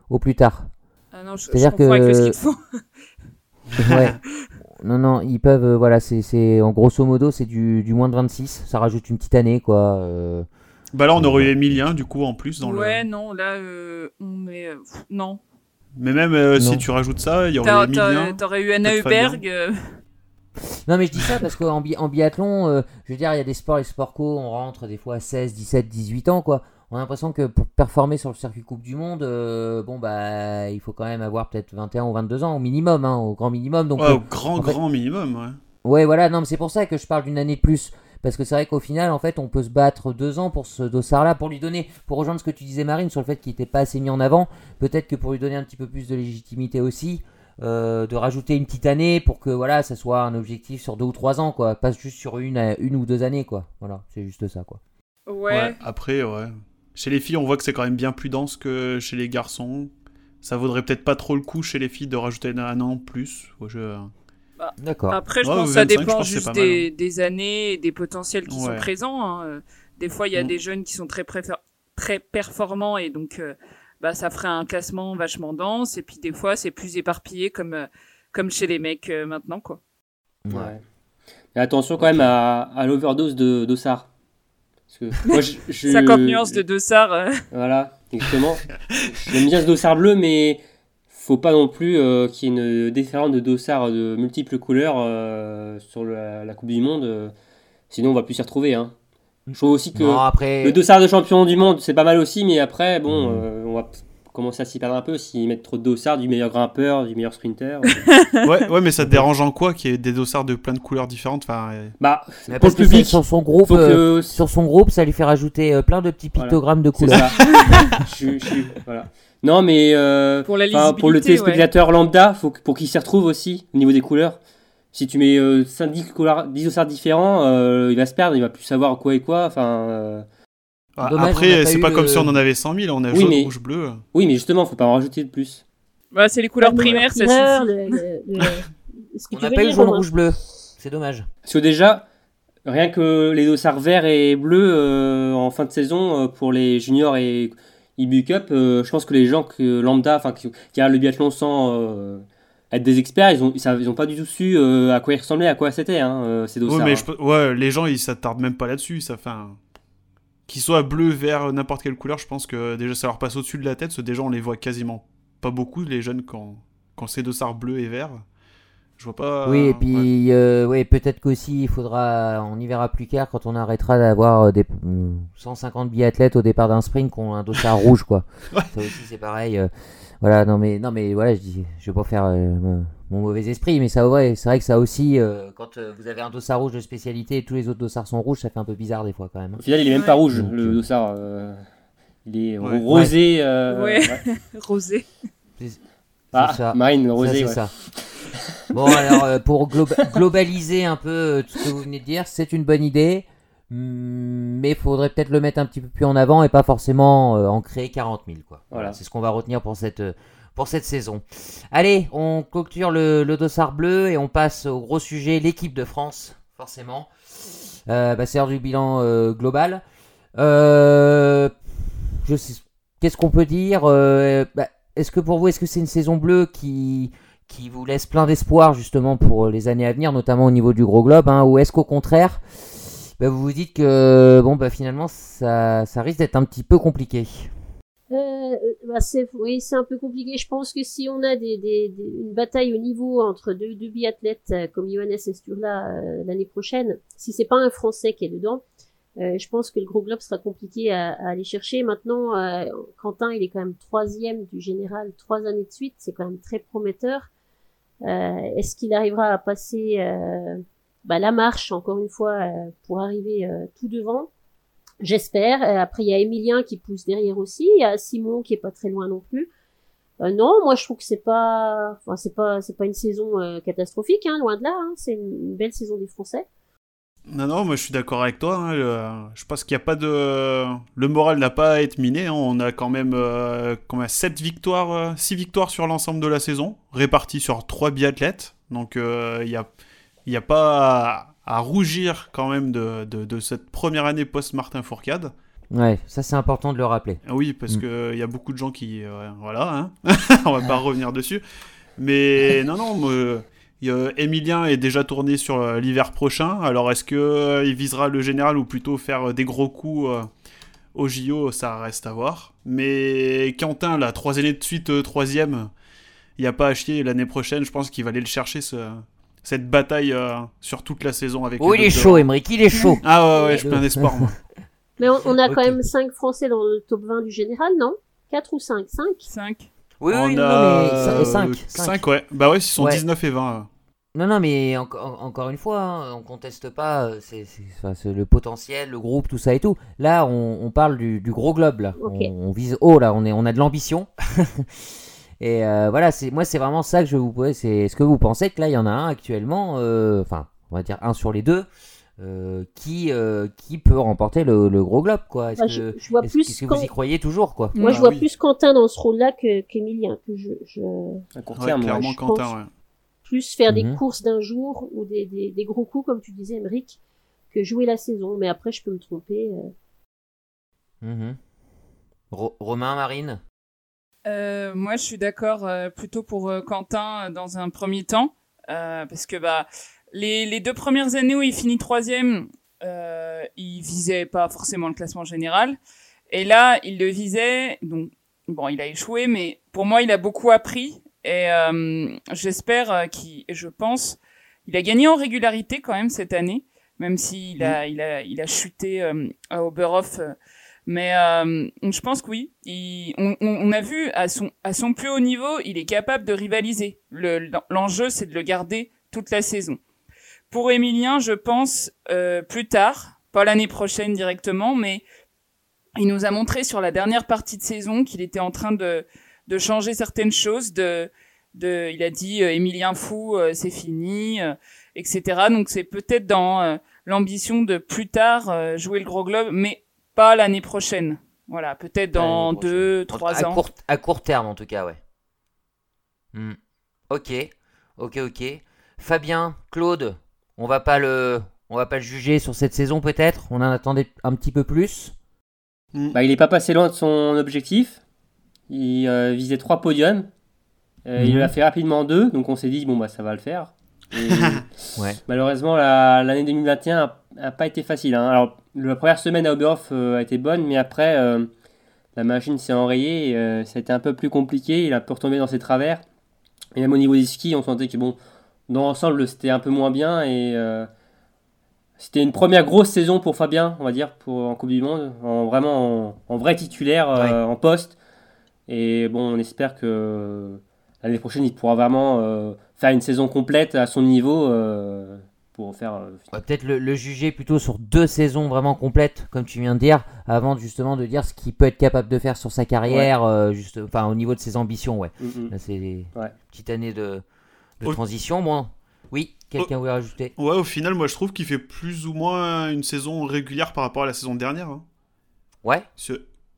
au plus tard. Ah non, je, je C'est-à-dire avec le que- ski de fond. Ouais. non, non, ils peuvent, euh, voilà, c'est c'est- en grosso modo, c'est du, du moins de 26, ça rajoute une petite année, quoi. euh. Bah là on aurait eu Emilien du coup en plus dans ouais, le. non, là, euh, on est... euh, pff, non. Mais même euh, si tu rajoutes ça, il y aurait T'as- Emilien. T'aurais eu Anna euh, Non, mais je dis ça parce qu'en bi en biathlon, euh, je veux dire, il y a des sports, les sports co, on rentre des fois à 16, 17, 18 ans, quoi. On a l'impression que pour performer sur le circuit Coupe du Monde, euh, bon, bah, il faut quand même avoir peut-être 21 ou 22 ans au minimum, hein, au grand minimum. Donc, Ouais, euh, au grand, fait- grand minimum, ouais. Ouais, voilà, non, mais c'est pour ça que je parle d'une année de plus. Parce que c'est vrai qu'au final, en fait, on peut se battre deux ans pour ce dossard-là, pour lui donner, pour rejoindre ce que tu disais, Marine, sur le fait qu'il n'était pas assez mis en avant. Peut-être que pour lui donner un petit peu plus de légitimité aussi, euh, de rajouter une petite année pour que, voilà, ça soit un objectif sur deux ou trois ans, quoi. Pas juste sur une, à- une ou deux années, quoi. Voilà, c'est juste ça, quoi. Ouais. Ouais, Après, ouais. Chez les filles, on voit que c'est quand même bien plus dense que chez les garçons. Ça vaudrait peut-être pas trop le coup chez les filles de rajouter un an en plus. Ouais, je- D'accord. Après, je Ouais, pense que 25, ça dépend juste mal, des, des années et des potentiels qui sont présents. hein. Des fois, il y a Mm. des jeunes qui sont très, très performants et donc euh, bah, ça ferait un classement vachement dense. Et puis des fois, c'est plus éparpillé comme, euh, comme chez les mecs euh, maintenant. quoi. Ouais. Et attention quand même à, à l'overdose de d'Ossard. Moi, je, je- 50 nuances de Dossard. euh. Voilà, exactement. J'aime bien ce dossard bleu, mais faut pas non plus euh, qu'il y ait une différence de dossard de multiples couleurs euh, sur la, la Coupe du Monde. sinon, on va plus s'y retrouver. Hein. Je trouve aussi que Non, après. le dossard de champion du monde, c'est pas mal aussi, mais après, bon, Mhm. euh, on va commencer à s'y perdre un peu s'ils mettent trop de dossards du meilleur grimpeur, du meilleur sprinter. ouais, ouais, mais ça te dérange en quoi qu'il y ait des dossards de plein de couleurs différentes? Enfin, euh, bah, Mais pour le que public, sur son groupe, euh, que. sur son groupe, ça lui fait rajouter euh, plein de petits Voilà. pictogrammes de C'est couleurs. ça. Je- je- voilà. Non, mais euh, Pour la pour le ouais. téléspectateur lambda, faut que- pour qu'il s'y retrouve aussi au niveau des couleurs. Si tu mets euh, 5, 10, couleurs, 10 dossards différents, euh, il va se perdre, il va plus savoir quoi et quoi. Enfin, euh, ah, Après, c'est pas comme si on en avait 100 000, on a Oui, jaune, mais- rouge, bleu. oui, mais justement, faut pas en rajouter de plus. Bah, c'est les couleurs Le primaires, ça primeur, suffit. le- le- le- ce que On n'a pas eu jaune, rouge, bleu. C'est dommage. Parce que déjà, rien que les dossards verts et bleus euh, en fin de saison euh, pour les juniors et, Ibu Cup, euh, je pense que les gens que lambda, enfin qui, qui regardent le biathlon sans euh, être des experts, ils ont, ils, ils ont pas du tout su euh, à quoi il ressemblait, à quoi c'était hein, euh, ces Ouais, dossards. mais hein. je ouais, les gens ils s'attardent même pas là-dessus. Ça fait un- Qu'ils soient bleu, vert, n'importe quelle couleur, je pense que déjà ça leur passe au-dessus de la tête. Parce que déjà on les voit quasiment pas beaucoup, les jeunes, quand, quand c'est dossard bleu et vert. Je vois pas. Oui, et ouais. puis euh, ouais, peut-être qu'aussi il faudra, on y verra plus clair quand on arrêtera d'avoir euh, des mm, 150 biathlètes au départ d'un sprint qui ont un dossard rouge, quoi. Ouais. Ça aussi c'est pareil. euh, voilà, non mais non mais voilà, je dis, je vais pas faire euh, mon- mauvais esprit, mais ça ouais, c'est vrai que ça aussi, euh, quand euh, vous avez un dossard rouge de spécialité et tous les autres dossards sont rouges, ça fait un peu bizarre des fois quand même. hein. Au final, il est même Ouais. pas rouge, Donc, le euh, dossard. euh, il est Ouais. rosé. euh, Ouais. ouais. Rosé. Ah, ça. Rosé, ouais. ça. Bon, alors, euh, pour globa- globaliser un peu euh, tout ce que vous venez de dire, c'est une bonne idée, mm, mais il faudrait peut-être le mettre un petit peu plus en avant et pas forcément euh, en créer 40 000. Quoi. Voilà, c'est ce qu'on va retenir pour cette, euh, pour cette saison. Allez, on clôture le, le dossard bleu et on passe au gros sujet, l'équipe de France, forcément. Bah, c'est l'heure du bilan global. Je sais- Qu'est-ce qu'on peut dire bah, Est-ce que pour vous, est-ce que c'est une saison bleue qui, qui vous laisse plein d'espoir justement pour les années à venir, notamment au niveau du gros globe, hein, ou est-ce qu'au contraire, bah, vous vous dites que bon, bah, finalement, ça, ça risque d'être un petit peu compliqué? Euh, euh, bah oui, c'est un peu compliqué. Je pense que si on a une bataille au niveau entre deux, biathlètes euh, comme Johannes et Sturla euh, l'année prochaine, si c'est pas un Français qui est dedans, euh, je pense que le gros globe sera compliqué à, à aller chercher. Maintenant, euh, Quentin, il est quand même troisième du général trois années de suite. C'est quand même très prometteur. Euh, est-ce qu'il arrivera à passer euh, bah, la marche encore une fois euh, pour arriver tout devant? J'espère. Après, il y a Emilien qui pousse derrière aussi. Il y a Simon qui est pas très loin non plus. Non, moi je trouve que c'est pas, enfin c'est pas, c'est pas une saison catastrophique, hein, loin de là. Hein. C'est une belle saison des Français. Non, non, moi je suis d'accord avec toi. hein, le- Je pense qu'il n'y a pas de. Le moral n'a pas à être miné. hein, On a quand même euh, 7 victoires, euh, 6 victoires sur l'ensemble de la saison, réparties sur 3 biathlètes. Donc euh, il n'y a, y a pas à, à rougir quand même de, de, de cette première année post-Martin Fourcade. Ouais, ça c'est important de le rappeler. Ah Oui, parce Mm. que il y a beaucoup de gens qui. euh, voilà, hein. on va pas revenir dessus. Mais non, non, moi, Emilien est déjà tourné sur euh, l'hiver prochain. Alors est-ce que euh, il visera le général ou plutôt faire euh, des gros coups euh, au JO Ça reste à voir. Mais Quentin, là, trois années de suite, euh, troisième, il n'y a pas à chier. L'année prochaine, je pense qu'il va aller le chercher, ce- cette bataille euh, sur toute la saison avec Oh, il est chaud. Emmerich, il est chaud. Ah ouais, ouais, j'ai plein d'espoir, moi. Mais on, on a quand même cinq Français dans le top 20 du général, non? Quatre ou cinq? Cinq? 5. Oui, on oui, non, a mais 5. 5, ouais. Bah ouais, ils sont Ouais. 19 et 20. euh. Non, non, mais enco- en- encore une fois, hein, on conteste pas euh, c'est, le potentiel, le groupe, tout ça et tout. Là, on, on parle du, du gros globe, là. On, on vise haut, là, on, est, on a de l'ambition. et euh, voilà, c'est, moi, c'est vraiment ça que je vous pose. C'est, est-ce que vous pensez que là, il y en a un actuellement, euh, enfin, on va dire un sur les deux, euh, qui, euh, qui peut remporter le, le gros globe, quoi Est-ce Bah, que, je, je vois est-ce- plus est-ce que vous y croyez toujours, quoi? Moi, je Ah vois oui. plus Quentin dans ce rôle-là que qu'Emilien, que je, je Ouais, clairement, je Quentin, pense. ouais. plus faire des Mhm. courses d'un jour ou des, des, des gros coups, comme tu disais, Emric, que jouer la saison. Mais après, je peux me tromper. euh. Mhm. Ro- Romain, Marine? Euh, moi, je suis d'accord euh, plutôt pour euh, Quentin dans un premier temps, euh, parce que bah les, les deux premières années où il finit troisième, euh, il visait pas forcément le classement général, et là, il le visait. Donc bon, il a échoué, mais pour moi, il a beaucoup appris, et euh, j'espère euh, qu'il, je pense, il a gagné en régularité quand même cette année, même s'il a, il a, il a chuté euh, à Oberhof. mais euh, je pense que oui. Il, on, on- on a vu à son, à son plus haut niveau, il est capable de rivaliser. Le- L'enjeu, c'est de le garder toute la saison. Pour Emilien, je pense euh, plus tard, pas l'année prochaine directement, mais il nous a montré sur la dernière partie de saison qu'il était en train de, de changer certaines choses. De, de, il a dit euh, Emilien fou, euh, c'est fini, euh, etc. Donc c'est peut-être dans l'ambition de plus tard jouer le gros globe, mais pas l'année prochaine. Voilà, peut-être dans deux, trois à ans. Court, à court terme, en tout cas, ouais. Hmm. Ok, ok, ok. Fabien, Claude, on va pas le, on va pas le juger sur cette saison peut-être? On en attendait un petit peu plus. Mm. Bah, il n'est pas passé loin de son objectif. Il euh, visait trois podiums. Euh, Il Mhm. l'a fait rapidement deux, donc on s'est dit, bon, bah, ça va le faire. Et Ouais. malheureusement, la- l'année 2021 n'a pas été facile. hein. Alors, la première semaine à Oberhof euh, a été bonne, mais après, euh, la machine s'est enrayée. et, euh, ça a été un peu plus compliqué. Il a pu retomber dans ses travers. Et même au niveau des skis, on sentait que, bon, dans l'ensemble, c'était un peu moins bien. Et euh, c'était une première grosse saison pour Fabien, on va dire, pour, en Coupe du Monde. En, vraiment en, en vrai titulaire, euh, en poste. Et bon, on espère que l'année prochaine, il pourra vraiment euh, faire une saison complète à son niveau pour faire. peut-être le, le juger plutôt sur deux saisons vraiment complètes, comme tu viens de dire, avant justement de dire ce qu'il peut être capable de faire sur sa carrière, juste, enfin au niveau de ses ambitions, ouais. mm, c'est petite année de, de Au- transition. Bon, oui, quelqu'un voulait rajouter Ouais, au final, moi je trouve qu'il fait plus ou moins une saison régulière par rapport à la saison dernière. hein. Ouais,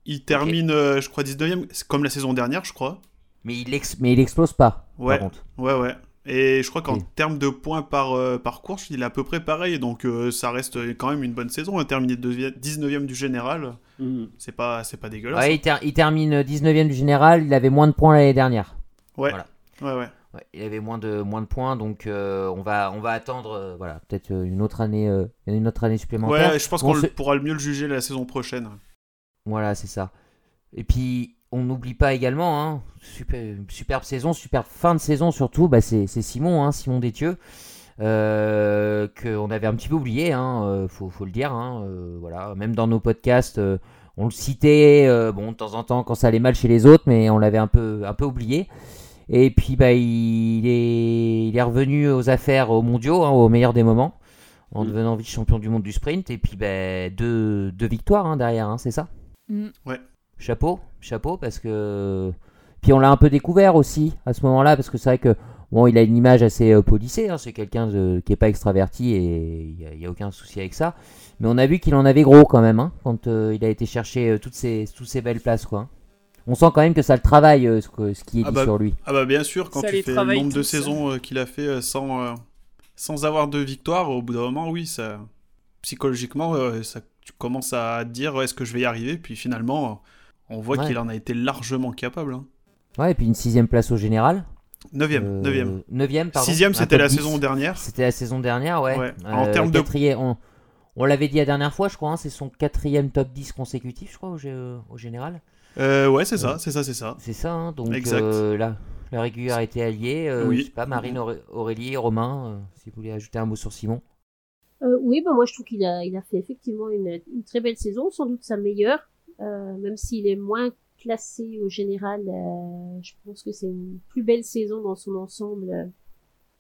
Il termine, euh, je crois, 19ème, c'est comme la saison dernière, je crois. mais il, ex- mais il explose pas, Ouais. par contre. Ouais, ouais. Et je crois qu'en Oui. termes de points par, euh, par course, il est à peu près pareil. Donc euh, ça reste quand même une bonne saison. Terminer 19ème du général, Mm. c'est pas, c'est pas dégueulasse. Ouais, il, ter- il termine 19ème du général, il avait moins de points l'année dernière. Ouais. Voilà. Ouais, ouais. Ouais, il avait moins de, moins de points, donc euh, on, va, on va attendre euh, voilà, peut-être euh, une autre année, euh, une autre année supplémentaire. Ouais, je pense qu'on pourra le mieux le juger la saison prochaine. Voilà, c'est ça. Et puis, on n'oublie pas également, hein, super, superbe saison, superbe fin de saison surtout, bah, c'est Simon, hein, Simon Détieux, qu'on avait un petit peu oublié, hein, faut, faut le dire. hein, voilà, même dans nos podcasts, on le citait, bon, de temps en temps quand ça allait mal chez les autres, mais on l'avait un peu, un peu oublié. Et puis, bah, il, est, il est revenu aux affaires aux mondiaux, hein, au meilleur des moments, en Mm. devenant vice-champion du monde du sprint. Et puis, bah, deux, deux victoires hein, derrière, hein, c'est ça? Mm. chapeau, chapeau, parce que. Puis on l'a un peu découvert aussi à ce moment-là, parce que c'est vrai que bon, il a une image assez euh, polissée, hein, c'est quelqu'un de- qui est pas extraverti et il n'y a, aucun souci avec ça. Mais on a vu qu'il en avait gros quand même, hein, quand euh, il a été chercher euh, toutes, ces, toutes ces belles places. quoi. On sent quand même que ça le travaille, euh, ce, que- ce qui est Ah dit bah, sur lui. Ah bah bien sûr, quand Ça tu fais le nombre de ça. saisons euh, qu'il a fait euh, sans, euh, sans avoir de victoire, au bout d'un moment, oui, ça psychologiquement, euh, ça, tu commences à te dire est-ce que je vais y arriver? Puis finalement, euh, on voit Ouais. qu'il en a été largement capable. Hein. Ouais, et puis une sixième place au général. Neuvième, Euh, neuvième. Neuvième, pardon. Sixième, c'était la 10. saison dernière. C'était la saison dernière, ouais. Ouais. En termes de- On, on l'avait dit la dernière fois, je crois, hein, c'est son quatrième top 10 consécutif, je crois, au général. Euh, ouais, c'est ça, c'est ça, c'est ça. C'est ça, hein, donc Exact. euh, là, la régularité alliée. Euh, Oui. Je sais pas, Marine, Auré- Aurélie, Romain, euh, si vous voulez ajouter un mot sur Simon. Euh, oui, bah moi je trouve qu'il a, il a fait effectivement une, une très belle saison, sans doute sa meilleure, euh, même s'il est moins classé au général. euh, je pense que c'est une plus belle saison dans son ensemble. euh,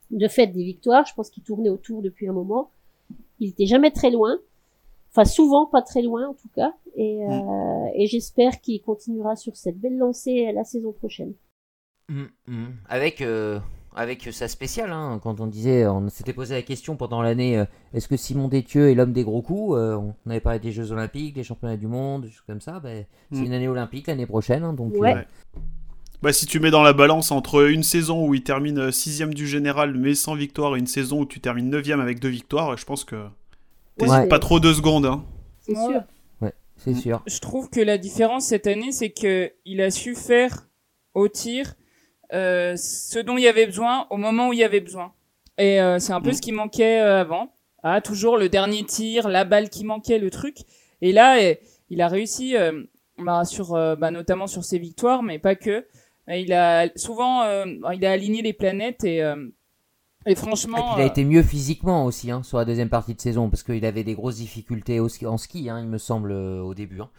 de fait des victoires, je pense qu'il tournait autour depuis un moment. Il était jamais très loin, enfin souvent pas très loin en tout cas, et, euh, et j'espère qu'il continuera sur cette belle lancée la saison prochaine. Avec, euh, avec sa spéciale, hein, quand on disait, on s'était posé la question pendant l'année, euh, est-ce que Simon Détieux est l'homme des gros coups Euh, On avait parlé des Jeux Olympiques, des Championnats du Monde, des choses comme ça. ben, C'est Mm. une année olympique l'année prochaine, hein, donc. Ouais. euh, Bah, si tu mets dans la balance entre une saison où il termine sixième du général mais sans victoire et une saison où tu termines neuvième avec deux victoires, je pense que t'hésites Ouais. pas trop deux secondes. Hein. C'est sûr. c'est Mm. sûr. Je trouve que la différence cette année, c'est que il a su faire au tir euh, ce dont il y avait besoin au moment où il y avait besoin. Et euh, c'est un peu Mm. ce qui manquait euh, avant. Ah, toujours le dernier tir, la balle qui manquait, le truc. Et là, eh, il a réussi, euh, bah, sur, euh, bah, notamment sur ses victoires, mais pas que. Il a souvent, euh, il a aligné les planètes et, et Et puis franchement. il a euh, été mieux physiquement aussi hein, sur la deuxième partie de saison parce qu'il avait des grosses difficultés au ski- en ski, hein, il me semble, euh, au début. hein.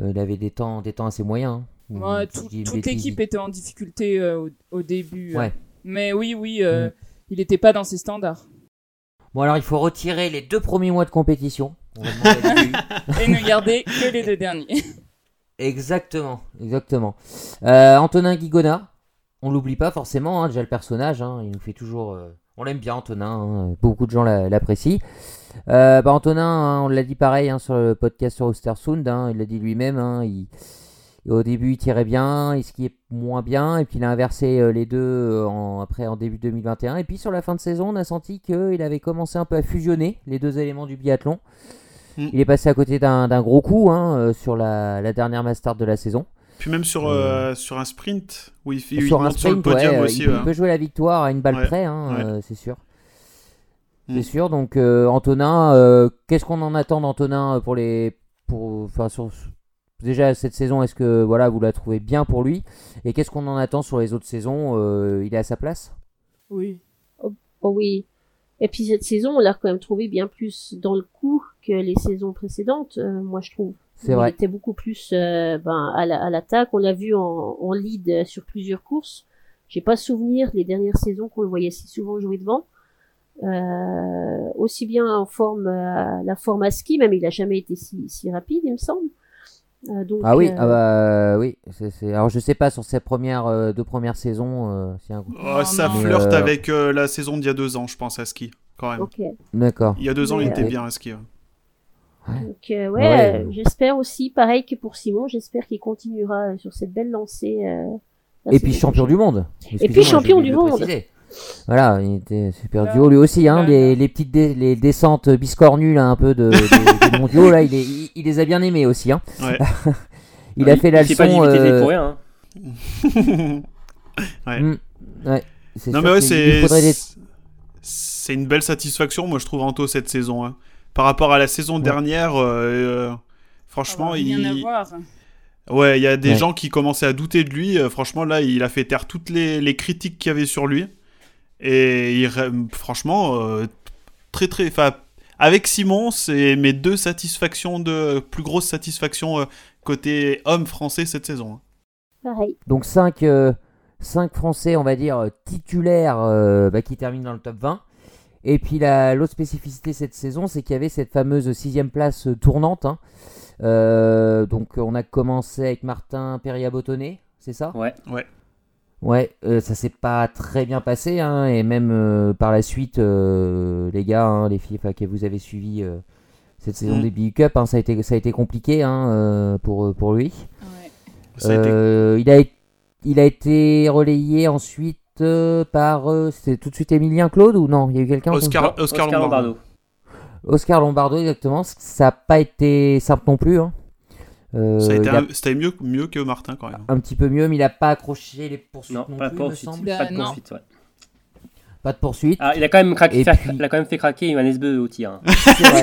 Euh, il avait des temps, des temps assez moyens. hein. Ouais, tout- toute l'équipe était en difficulté euh, au, au début. Ouais. Mais oui, oui, euh, Mm. il n'était pas dans ses standards. Bon, alors il faut retirer les deux premiers mois de compétition. On va. Et ne garder que les deux derniers. Exactement, exactement. Euh, Antonin Guigona, on l'oublie pas forcément, hein, déjà le personnage, hein, il nous fait toujours... euh, on l'aime bien Antonin, hein, beaucoup de gens l'a- l'apprécient. Euh, bah, Antonin, on l'a dit pareil sur le podcast sur Ostersund, hein, il l'a dit lui-même, hein, il- au début il tirait bien, il skiait moins bien, et puis il a inversé euh, les deux en, après en début 2021. Et puis sur la fin de saison, on a senti qu'il avait commencé un peu à fusionner les deux éléments du biathlon. Mm. Il est passé à côté d'un gros coup sur la, la dernière Master de la saison. Puis même sur, euh, sur un sprint, où il, fait, il sur un monte sur le sprint, podium ouais, aussi. il, peut, ouais. il peut jouer la victoire à une balle Ouais, près, hein, ouais. euh, c'est sûr. Mm. C'est sûr. Donc euh, Antonin, euh, qu'est-ce qu'on en attend d'Antonin pour les, pour, enfin sur déjà cette saison, est-ce que voilà vous la trouvez bien pour lui? Et qu'est-ce qu'on en attend sur les autres saisons euh, Il est à sa place? Oui. Oh oui. Et puis cette saison, on l'a quand même trouvé bien plus dans le coup que les saisons précédentes, euh, moi je trouve. C'est Il vrai. était beaucoup plus euh, ben, à la- à l'attaque. on l'a vu en, en lead euh, sur plusieurs courses. J'ai pas souvenir les dernières saisons qu'on le voyait si souvent jouer devant. Euh, aussi bien en forme, euh, la forme à ski, même il a jamais été si, si rapide, il me semble. Euh, donc, Ah oui, euh, ah bah oui. c'est- c'est- Alors je sais pas sur ses premières euh, deux premières saisons, euh, c'est un... Oh, Non, ça non. flirte euh, avec euh, la saison d'il y a deux ans, je pense, à ski, quand même. D'accord. Il y a deux ans, il était bien à ski. ouais. Donc euh, ouais, Ouais. euh, j'espère aussi, pareil que pour Simon, j'espère qu'il continuera sur cette belle lancée. euh, la Et puis champion du monde. puis Excusez-moi, j'ai champion du monde. Voilà, il était super Là, duo lui aussi, hein, là, les, petites dé- les descentes biscornues là, un peu de, de- mondiaux là, il, est- il, il les a bien aimés aussi. Hein. Ouais. Il a fait la Il pas leçon. euh, pour rien. hein. Ouais. ouais, c'est Non sûr mais ouais, c'est des- c'est une belle satisfaction, moi je trouve Anto cette saison. hein. Par rapport à la saison dernière, euh, euh, franchement, rien il... à voir. ouais, il y a des Ouais. gens qui commençaient à douter de lui. euh, franchement, là, il a fait taire toutes les, les critiques qu'il y avait sur lui. Et il, franchement, euh, très très, enfin, avec Simon, c'est mes deux satisfactions de plus grosses satisfactions euh, côté homme français cette saison. hein. Pareil. Donc 5 Français, on va dire, titulaires euh, bah, qui terminent dans le top 20. Et puis la- l'autre spécificité cette saison, c'est qu'il y avait cette fameuse sixième place euh, tournante. hein. Euh, donc on a commencé avec Martin Perria-Bottonnet, c'est ça? Ouais. Ouais, euh, ça s'est pas très bien passé, hein, et même euh, par la suite, euh, les gars, hein, les filles, enfin, que vous avez suivi euh, cette saison Mm. des Big Cup, hein, ça a été, ça a été compliqué hein, euh, pour pour lui. Ouais. Ça a été- il a, il a été relayé ensuite par, euh, c'était tout de suite Emilien Claude ou non? Il y a eu quelqu'un Oscar, Oscar, Lombardo. Oscar Lombardo exactement. Ça n'a pas été simple non plus. Hein. Euh, C'était mieux, mieux que Martin quand même. un petit peu mieux, mais il n'a pas accroché les poursuites Non, non, pas de plus, il me. Bah, Pas de non. poursuite, ouais. Pas de poursuite. Ah, il a quand même craqué, puis- il a quand même fait craquer Johannes Beu au tir. hein. C'est vrai.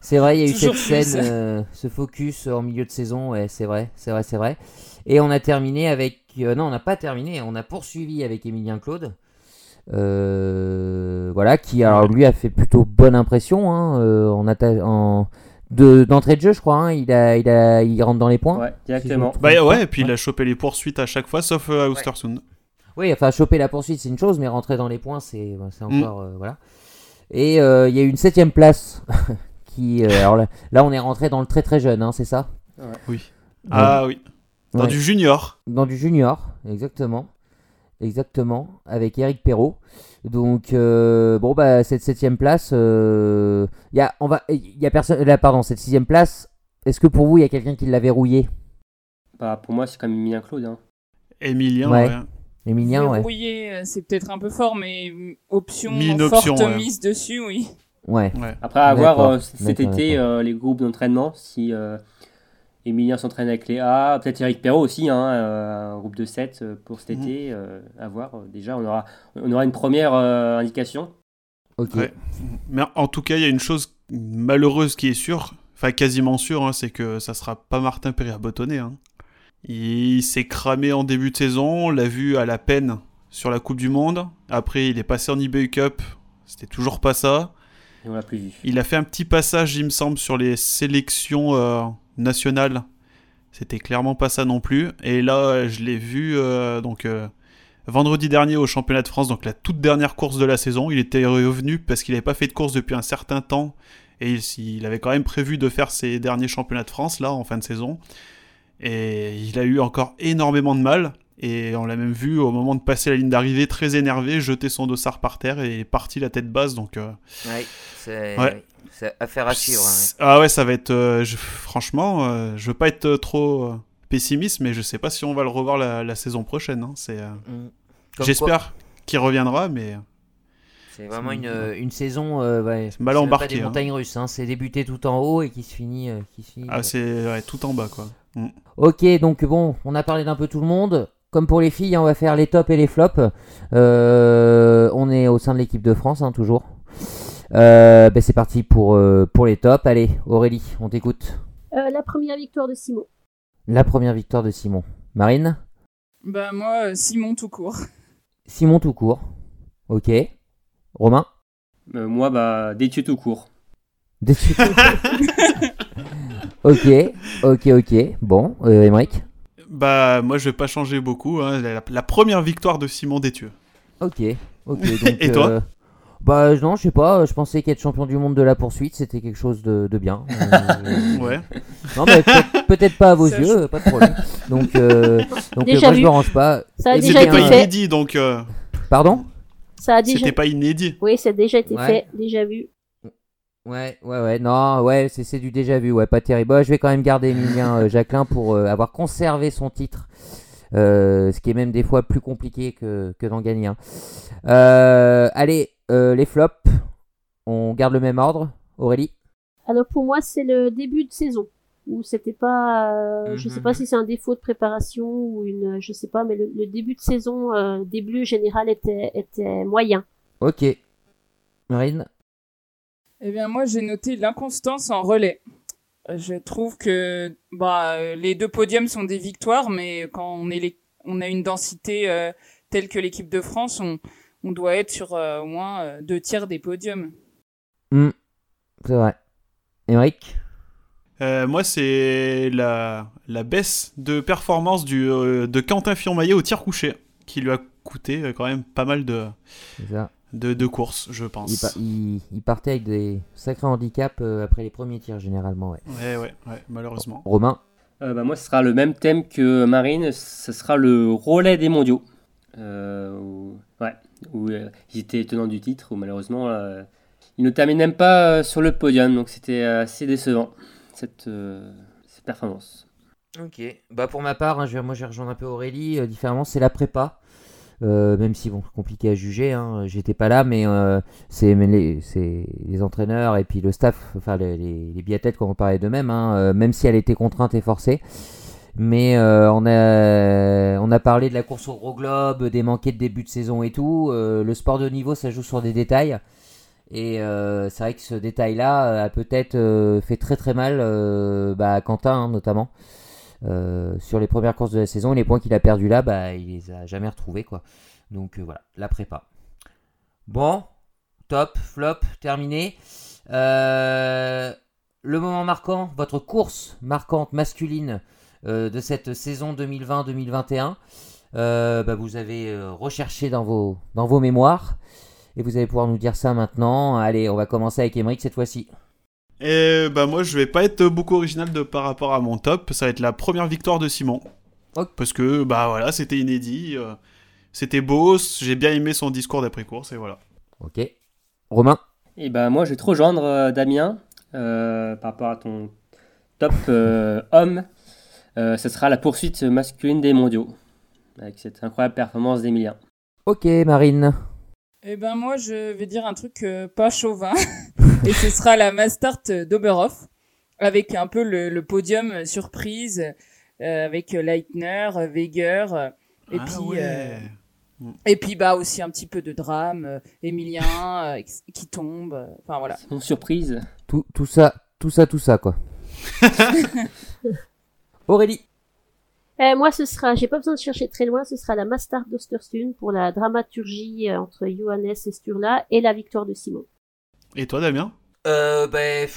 C'est vrai, il y a eu cette scène, euh, ce focus en milieu de saison, ouais, c'est vrai, c'est vrai, c'est vrai. Et on a terminé avec... euh, non, on n'a pas terminé, on a poursuivi avec Emilien Claude. Euh, voilà, qui alors lui a fait plutôt bonne impression hein, euh, en, atta- en de d'entrée de jeu, je crois. hein, il a, il a, il rentre dans les points. Ouais, directement. Si Bah ouais, pas. et puis il a chopé les poursuites à chaque fois, sauf euh, à Ostersund. Oui, enfin choper la poursuite c'est une chose, mais rentrer dans les points c'est c'est Mm. encore euh, voilà. Et euh, il y a eu une septième place qui euh, alors là, là, on est rentré dans le très très jeune, hein, c'est ça? Oui. Ah oui. Dans Ouais. du junior. Dans du junior, exactement. Exactement, avec Eric Perrault. Donc, euh, bon, bah, cette septième place, euh, y a, on va, y a personne, là, pardon, cette sixième place, est-ce que pour vous, il y a quelqu'un qui l'a verrouillé Bah, pour moi, c'est quand même Emilien Claude. Hein. Emilien, Ouais. ouais. Emilien, ouais. Verrouillé, euh, c'est peut-être un peu fort, mais option, Mis une forte option, ouais. mise dessus, oui. Ouais. ouais. Après, à voir D'accord, euh, cet été euh, les groupes d'entraînement. Si euh, Emilien s'entraîne avec les A, peut-être Eric Perrault aussi, hein, euh, un groupe de 7 euh, pour cet Mhm. été. euh, à voir. Déjà, on aura, on aura une première euh, indication. Ok. Ouais. Mais en tout cas, il y a une chose malheureuse qui est sûre, enfin quasiment sûre, hein, c'est que ça sera pas Martin Perry-Bottonnet. Hein. Il s'est cramé en début de saison, on l'a vu à la peine sur la Coupe du Monde. Après, il est passé en eBay Cup, c'était toujours pas ça. Et on l'a plus vu. Il a fait un petit passage, il me semble, sur les sélections euh, nationales. C'était clairement pas ça non plus. Et là, je l'ai vu euh, donc euh, vendredi dernier au championnat de France, donc la toute dernière course de la saison. Il était revenu parce qu'il n'avait pas fait de course depuis un certain temps. Et il, il avait quand même prévu de faire ses derniers championnats de France, là, en fin de saison. Et il a eu encore énormément de mal. Et on l'a même vu au moment de passer la ligne d'arrivée, très énervé, jeter son dossard par terre et est parti la tête basse. Donc, euh, Ouais, c'est Ouais. affaire à suivre. hein. Ah ouais, ça va être. euh, je- franchement, euh, je veux pas être euh, trop pessimiste, mais je sais pas si on va le revoir la, la saison prochaine. hein. C'est, Mm. J'espère qu'il reviendra, mais C'est vraiment une, une saison. ouais, C'est mal même embarqué, Pas des hein. montagnes russes, hein, c'est débuté tout en haut et qui se finit. qui se finit Ah, c'est tout en bas, quoi. Mm. Ok, donc bon, on a parlé d'un peu tout le monde. Comme pour les filles, hein, on va faire les tops et les flops. Euh, on est au sein de l'équipe de France, hein, toujours. Euh, ben, c'est parti pour, euh, pour les tops. Allez, Aurélie, on t'écoute. Euh, la première victoire de Simon. La première victoire de Simon. Marine Bah moi, Simon tout court. Simon tout court. Ok. Romain Euh, moi, bah, des tutos tout court. Déçu. ok, ok, ok. Bon, euh, Emmerich Bah, moi, je vais pas changer beaucoup. hein. La, la première victoire de Simon Détieux. Ok, ok. Donc, Et toi euh, Bah non, je sais pas. Je pensais qu'être champion du monde de la poursuite, c'était quelque chose de, de bien. Euh, Ouais. Non, mais peut-être pas à vos yeux, euh, pas de problème. Donc, euh, donc Déjà euh, moi, je vu. me range pas. Ça a Et déjà été pas inédit, donc euh, Pardon? Ça a déjà. c'était pas inédit. Oui, ça a déjà été Ouais. fait, déjà vu. Ouais, ouais, ouais. Non, ouais, c'est c'est du déjà vu. Ouais, pas terrible. Bon, je vais quand même garder Emilien euh, Jacquelin pour euh, avoir conservé son titre. Euh, ce qui est même des fois plus compliqué que, que d'en gagner un. Euh, allez, les flops. On garde le même ordre. Aurélie? Alors pour moi, c'est le début de saison où c'était pas, euh, je sais pas Mhm. si c'est un défaut de préparation ou une, je sais pas, mais le, le début de saison des Bleus général était était moyen. Ok. Marine? Eh bien, moi, j'ai noté l'inconstance en relais. Je trouve que bah, les deux podiums sont des victoires, mais quand on, est les- on a une densité euh, telle que l'équipe de France, on, on doit être sur euh, au moins euh, deux tiers des podiums. Hmm, C'est vrai. Euh, moi, c'est la, la baisse de performance du, euh, de Quentin Fillon-Maillet au tir couché, qui lui a coûté euh, quand même pas mal de, C'est ça. De, de courses, je pense. Il, pa- il- il partait avec des sacrés handicaps euh, après les premiers tirs, généralement. Ouais. Ouais, ouais, ouais, malheureusement. Romain Euh, bah, moi, ce sera le même thème que Marine, ce sera le relais des mondiaux. Euh, où, ouais, où euh, ils étaient tenants du titre, où malheureusement, euh, ils ne terminent même pas euh, sur le podium, donc c'était assez décevant, cette, euh, cette performance. Ok. Bah pour ma part, hein, je vais- moi j'ai rejoint un peu Aurélie. euh, différemment, c'est la prépa. Euh, même si bon, c'est compliqué à juger, hein, j'étais pas là, mais euh, c'est les, entraîneurs et puis le staff, enfin les, les, les biathlètes quand parlait d'eux-mêmes, hein, euh, même si elle était contrainte et forcée. Mais on, a, parlé de la course au gros globe, des manqués de début de saison et tout. Le sport de niveau, ça joue sur des détails. Et c'est vrai que ce détail-là a peut-être fait très très mal bah, à Quentin hein, notamment. Euh, sur les premières courses de la saison, les points qu'il a perdus là, bah, il les a jamais retrouvés quoi. Donc euh, voilà, la prépa. Bon, top, flop, terminé. Euh, le moment marquant, votre course marquante masculine de cette saison 2020-2021. Euh, bah, vous avez recherché dans vos, dans vos mémoires et vous allez pouvoir nous dire ça maintenant. Allez, on va commencer avec Emmerich cette fois-ci. Et bah moi je vais pas être beaucoup original de par rapport à mon top, ça va être la première victoire de Simon. Ok. Parce que bah voilà, c'était inédit, euh, c'était beau, j'ai bien aimé son discours d'après course et voilà. Ok. Romain Et bah, moi, je vais te rejoindre, euh, Damien, euh, par rapport à ton top euh, homme. Euh, ce sera la poursuite masculine des mondiaux, avec cette incroyable performance d'Emilien. Ok, Marine. Eh ben moi, je vais dire un truc euh, pas chauvin, et ce sera la Mastart d'Oberhof, avec un peu le, le podium euh, surprise, euh, avec euh, Leitner, Weger, et ah puis ouais. euh, et puis bah aussi un petit peu de drame, Emilien euh, qui tombe, euh, enfin voilà. Une surprise. Tout, tout ça, tout ça, tout ça, quoi. Aurélie. Euh, moi, ce sera, j'ai pas besoin de chercher très loin, ce sera la Mastart d'Ostersund pour la dramaturgie entre Johannes et Sturla et la victoire de Simon. Et toi Damien Euh, ben,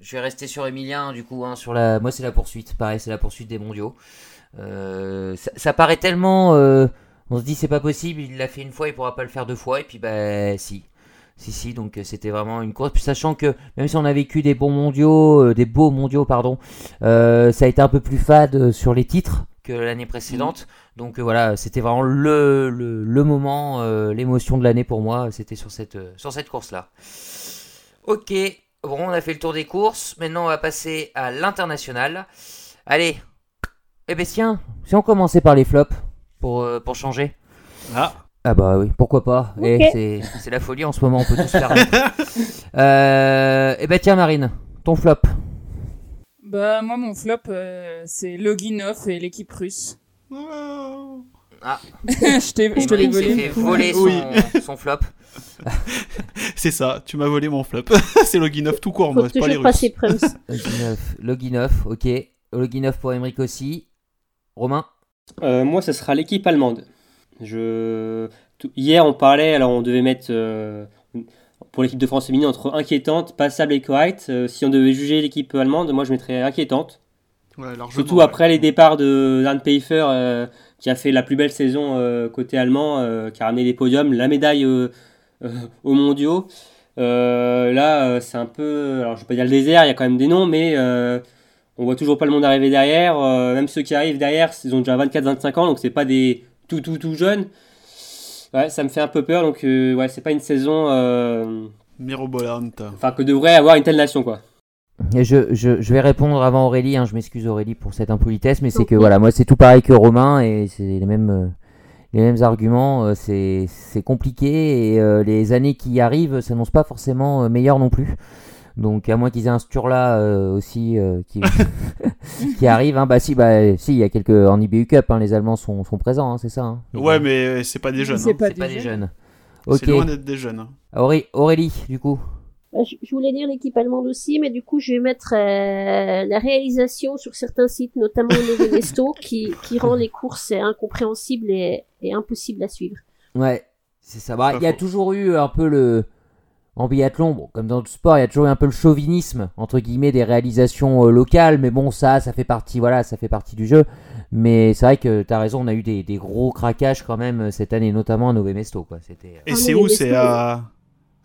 je vais rester sur Emilien, du coup, hein, sur la... Moi, c'est la poursuite. Pareil, c'est la poursuite des mondiaux. Euh, ça, paraît tellement... euh, On se dit, c'est pas possible, il l'a fait une fois, il pourra pas le faire deux fois. Et puis, bah, si. Si, si, donc euh, c'était vraiment une course. Puis sachant que même si on a vécu des bons mondiaux, des beaux mondiaux, pardon, ça a été un peu plus fade sur les titres que l'année précédente. Donc euh, voilà, c'était vraiment le, le, le moment, euh, l'émotion de l'année pour moi, c'était sur cette, euh, sur cette course-là. Ok, bon, on a fait le tour des courses. Maintenant, on va passer à l'international. Allez, eh ben tiens, si on commençait par les flops, pour, euh, pour changer. Ah Ah bah oui, pourquoi pas. Eh, c'est- c'est la folie en ce moment, on peut tous faire. euh, et bah tiens Marine, ton flop. Bah, moi, mon flop, euh, c'est Loginov et l'équipe russe. Oh. je te l'ai volé. fait voler son, Oui. son flop. C'est ça, tu m'as volé mon flop. c'est Loginov tout court, Faut moi, c'est pas les Russes. Loginov, Loginov, ok. Loginov pour Emmerich aussi. Romain Euh, moi, ce sera l'équipe allemande. Je... Hier, on parlait, alors on devait mettre euh, pour l'équipe de France féminine entre inquiétante, passable et correcte. Euh, si on devait juger l'équipe allemande, moi je mettrais inquiétante. Ouais, Surtout ouais. après les départs de Dan Pfeiffer, euh, qui a fait la plus belle saison euh, côté allemand, qui a ramené les podiums, la médaille aux mondiaux. Là, c'est un peu, alors je vais pas dire le désert, il y a quand même des noms, mais on voit toujours pas le monde arriver derrière. Même ceux qui arrivent derrière, ils ont déjà 24-25 ans, donc c'est pas des tout tout tout jeunes. Ouais, ça me fait un peu peur, donc euh, ouais, c'est pas une saison, euh, Mirobolant. enfin que devrait avoir une telle nation quoi. Et je, je, je vais répondre avant Aurélie, hein, je m'excuse Aurélie pour cette impolitesse, mais c'est que voilà, moi c'est tout pareil que Romain et c'est les mêmes, euh, les mêmes arguments, c'est c'est compliqué et euh, les années qui arrivent s'annoncent pas forcément meilleures non plus. Donc à moins qu'ils aient un Sturla euh, aussi euh, qui, qui arrive, hein, bah si, bah si, il y a quelques en IBU Cup, hein, les Allemands sont, sont présents, hein, c'est ça. hein. Ouais, mais euh, c'est pas des jeunes. C'est hein. pas, c'est pas des jeunes. jeunes. C'est loin d'être des jeunes. hein. Auré- Aurélie, du coup. Bah, Je voulais dire l'équipe allemande aussi, mais du coup, je vais mettre euh, la réalisation sur certains sites, notamment Nové Mesto, qui, qui rend les courses incompréhensibles et, et impossibles à suivre. Ouais, c'est ça. Bah, il y a toujours eu un peu le. En biathlon, bon, comme dans tout sport, il y a toujours eu un peu le chauvinisme, entre guillemets, des réalisations euh, locales, mais bon, ça, ça fait partie, voilà, ça fait partie du jeu. Mais c'est vrai que t'as raison, on a eu des, des gros craquages quand même euh, cette année, notamment à Nové Mesto, quoi. C'était. euh, Et c'est où? C'est à...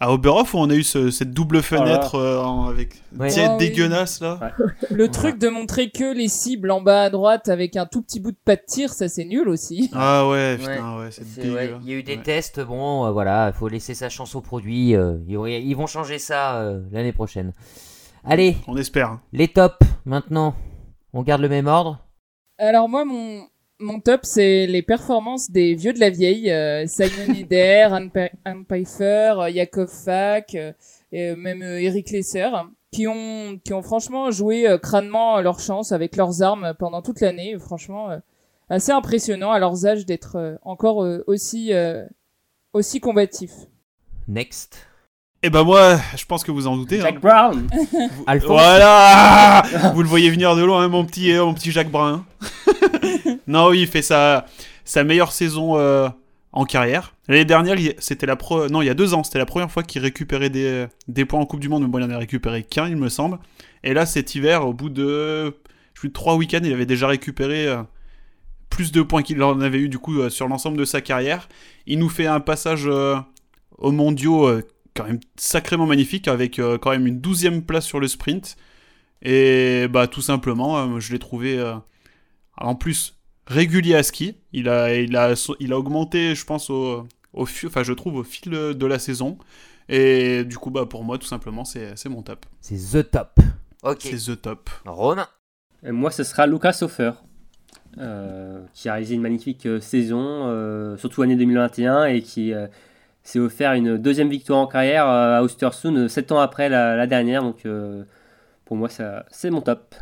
à Oberhof où on a eu ce- cette double fenêtre euh, en- avec Ouais. tiède Ah oui. dégueulasse là Le truc de montrer que les cibles en bas à droite avec un tout petit bout de pas de tir, ça c'est nul aussi. Ah ouais, putain, ouais, c'est C'est- dégueu. ouais, Il y a eu des Ouais. tests, bon, euh, voilà, il faut laisser sa chance au produit. euh, ils, ils vont changer ça euh, l'année prochaine. Allez, On espère. les tops, maintenant. On garde le même ordre Alors moi, mon, mon top, c'est les performances des vieux de la vieille. euh, Simon Eder, Anne, Pfeiffer, euh, Yakov Fak, euh, et même euh, Eric Lesser, qui ont, qui ont franchement joué euh, crânement leur chance avec leurs armes pendant toute l'année. Franchement, euh, assez impressionnant à leurs âges d'être euh, encore euh, aussi, euh, aussi combatifs. Next. Et ben moi, je pense que vous en doutez. hein. Jack Brown. Vous-. Voilà Vous le voyez venir de loin, hein, mon petit, euh, mon petit Jacques Brun. non, oui, il fait sa, meilleure saison euh, en carrière. L'année dernière, c'était la pro... non, il y a deux ans, c'était la première fois qu'il récupérait des, des points en Coupe du Monde. Mais bon, il en a récupéré qu'un, il me semble. Et là, cet hiver, au bout de trois week-ends, il avait déjà récupéré euh, plus de points qu'il en avait eu du coup euh, sur l'ensemble de sa carrière. Il nous fait un passage euh, aux mondiaux euh, quand même sacrément magnifique avec euh, quand même une douzième place sur le sprint. Et bah tout simplement, euh, je l'ai trouvé euh, en plus régulier à ski. Il a, il a, il a augmenté, je pense, au, au fil, enfin je trouve au fil de la saison. Et du coup, bah pour moi, tout simplement, c'est c'est mon top. C'est The Top. Ok. C'est the top. Romain. Et moi, ce sera Lucas Hofer, euh, qui a réalisé une magnifique euh, saison, euh, surtout l'année 2021, et qui euh, s'est offert une deuxième victoire en carrière à Ostersund, 7 ans après la, la dernière. Donc, euh, pour moi, ça, c'est mon top.